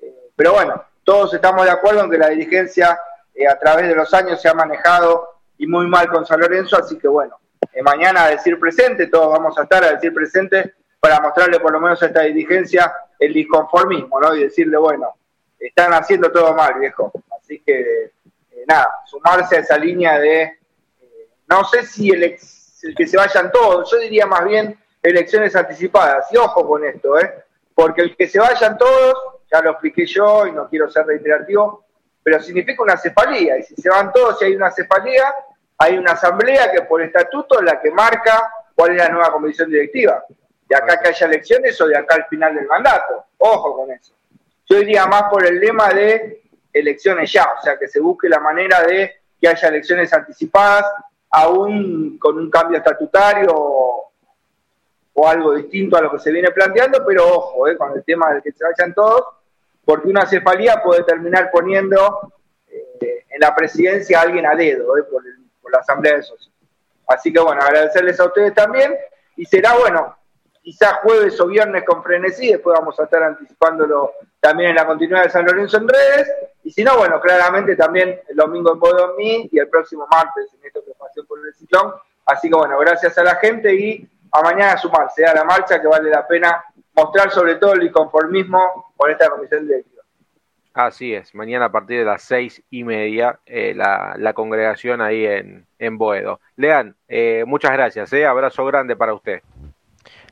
Eh, pero bueno, todos estamos de acuerdo en que la dirigencia eh, a través de los años se ha manejado y muy mal con San Lorenzo, así que bueno, eh, mañana a decir presente, todos vamos a estar a decir presente para mostrarle por lo menos a esta dirigencia el disconformismo, ¿no? Y decirle, bueno, están haciendo todo mal, viejo. Así que, eh, nada, sumarse a esa línea de, no sé si el, que se vayan todos, yo diría más bien elecciones anticipadas, y ojo con esto, ¿eh? Porque el que se vayan todos ya lo expliqué yo y no quiero ser reiterativo, pero significa una cefalía, y si se van todos y hay una cefalía, hay una asamblea que por estatuto es la que marca cuál es la nueva comisión directiva, de acá que haya elecciones o de acá al final del mandato, ojo con eso. Yo iría más por el lema de elecciones ya, o sea, que se busque la manera de que haya elecciones anticipadas, aún con un cambio estatutario o, algo distinto a lo que se viene planteando, pero ojo, eh, con el tema de que se vayan todos, porque una cefalía puede terminar poniendo eh, en la presidencia a alguien a dedo eh, por, la Asamblea de Socios. Así que bueno, agradecerles a ustedes también y será bueno, quizás jueves o viernes con frenesí, después vamos a estar anticipándolo también en la continuidad de San Lorenzo en redes, y si no, bueno, claramente también el domingo en Bodomí y el próximo martes en esta ocupación por el ciclón. Así que bueno, gracias a la gente y a mañana sumarse a la marcha que vale la pena mostrar sobre todo el inconformismo con esta comisión directiva. Así es, mañana a partir de las seis y media eh, la, congregación ahí en, en Boedo. Lean, eh, muchas gracias, eh, abrazo grande para usted.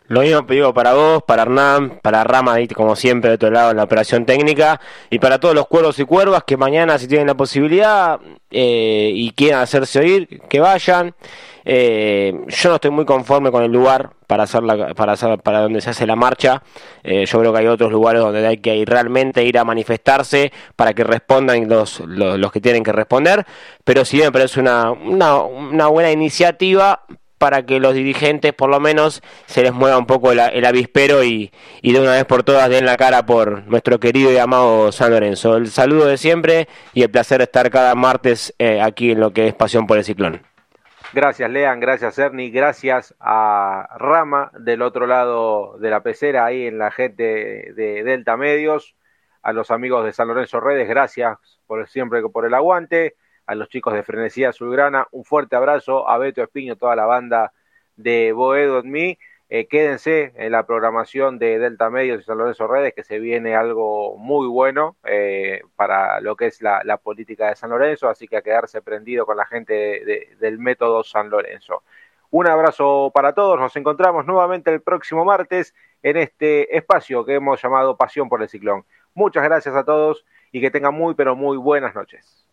Lo mismo digo para vos, para Hernán, para Rama, como siempre, de otro lado en la operación técnica, y para todos los cuervos y cuervas que mañana, si tienen la posibilidad y quieran hacerse oír, que vayan. Eh, yo no estoy muy conforme con el lugar para hacer para para donde se hace la marcha. Eh, yo creo que hay otros lugares donde hay que ir, realmente ir a manifestarse para que respondan los, los, que tienen que responder. Pero sí me parece una, una, una buena iniciativa para que los dirigentes por lo menos se les mueva un poco el, avispero y, y, de una vez por todas den la cara por nuestro querido y amado San Lorenzo. El saludo de siempre y el placer estar cada martes eh, aquí en lo que es Pasión por el Ciclón. Gracias Lean, gracias Ernie, gracias a Rama del otro lado de la pecera, ahí en la gente de Delta Medios, a los amigos de San Lorenzo Redes, gracias por siempre por el aguante a los chicos de Frenesía Azulgrana. Un fuerte abrazo a Beto Espiño, toda la banda de Boedo en mí. Eh, quédense en la programación de Delta Medios y San Lorenzo Redes, que se viene algo muy bueno eh, para lo que es la, política de San Lorenzo, así que a quedarse prendido con la gente del método San Lorenzo. Un abrazo para todos, nos encontramos nuevamente el próximo martes en este espacio que hemos llamado Pasión por el Ciclón. Muchas gracias a todos y que tengan muy, pero muy buenas noches.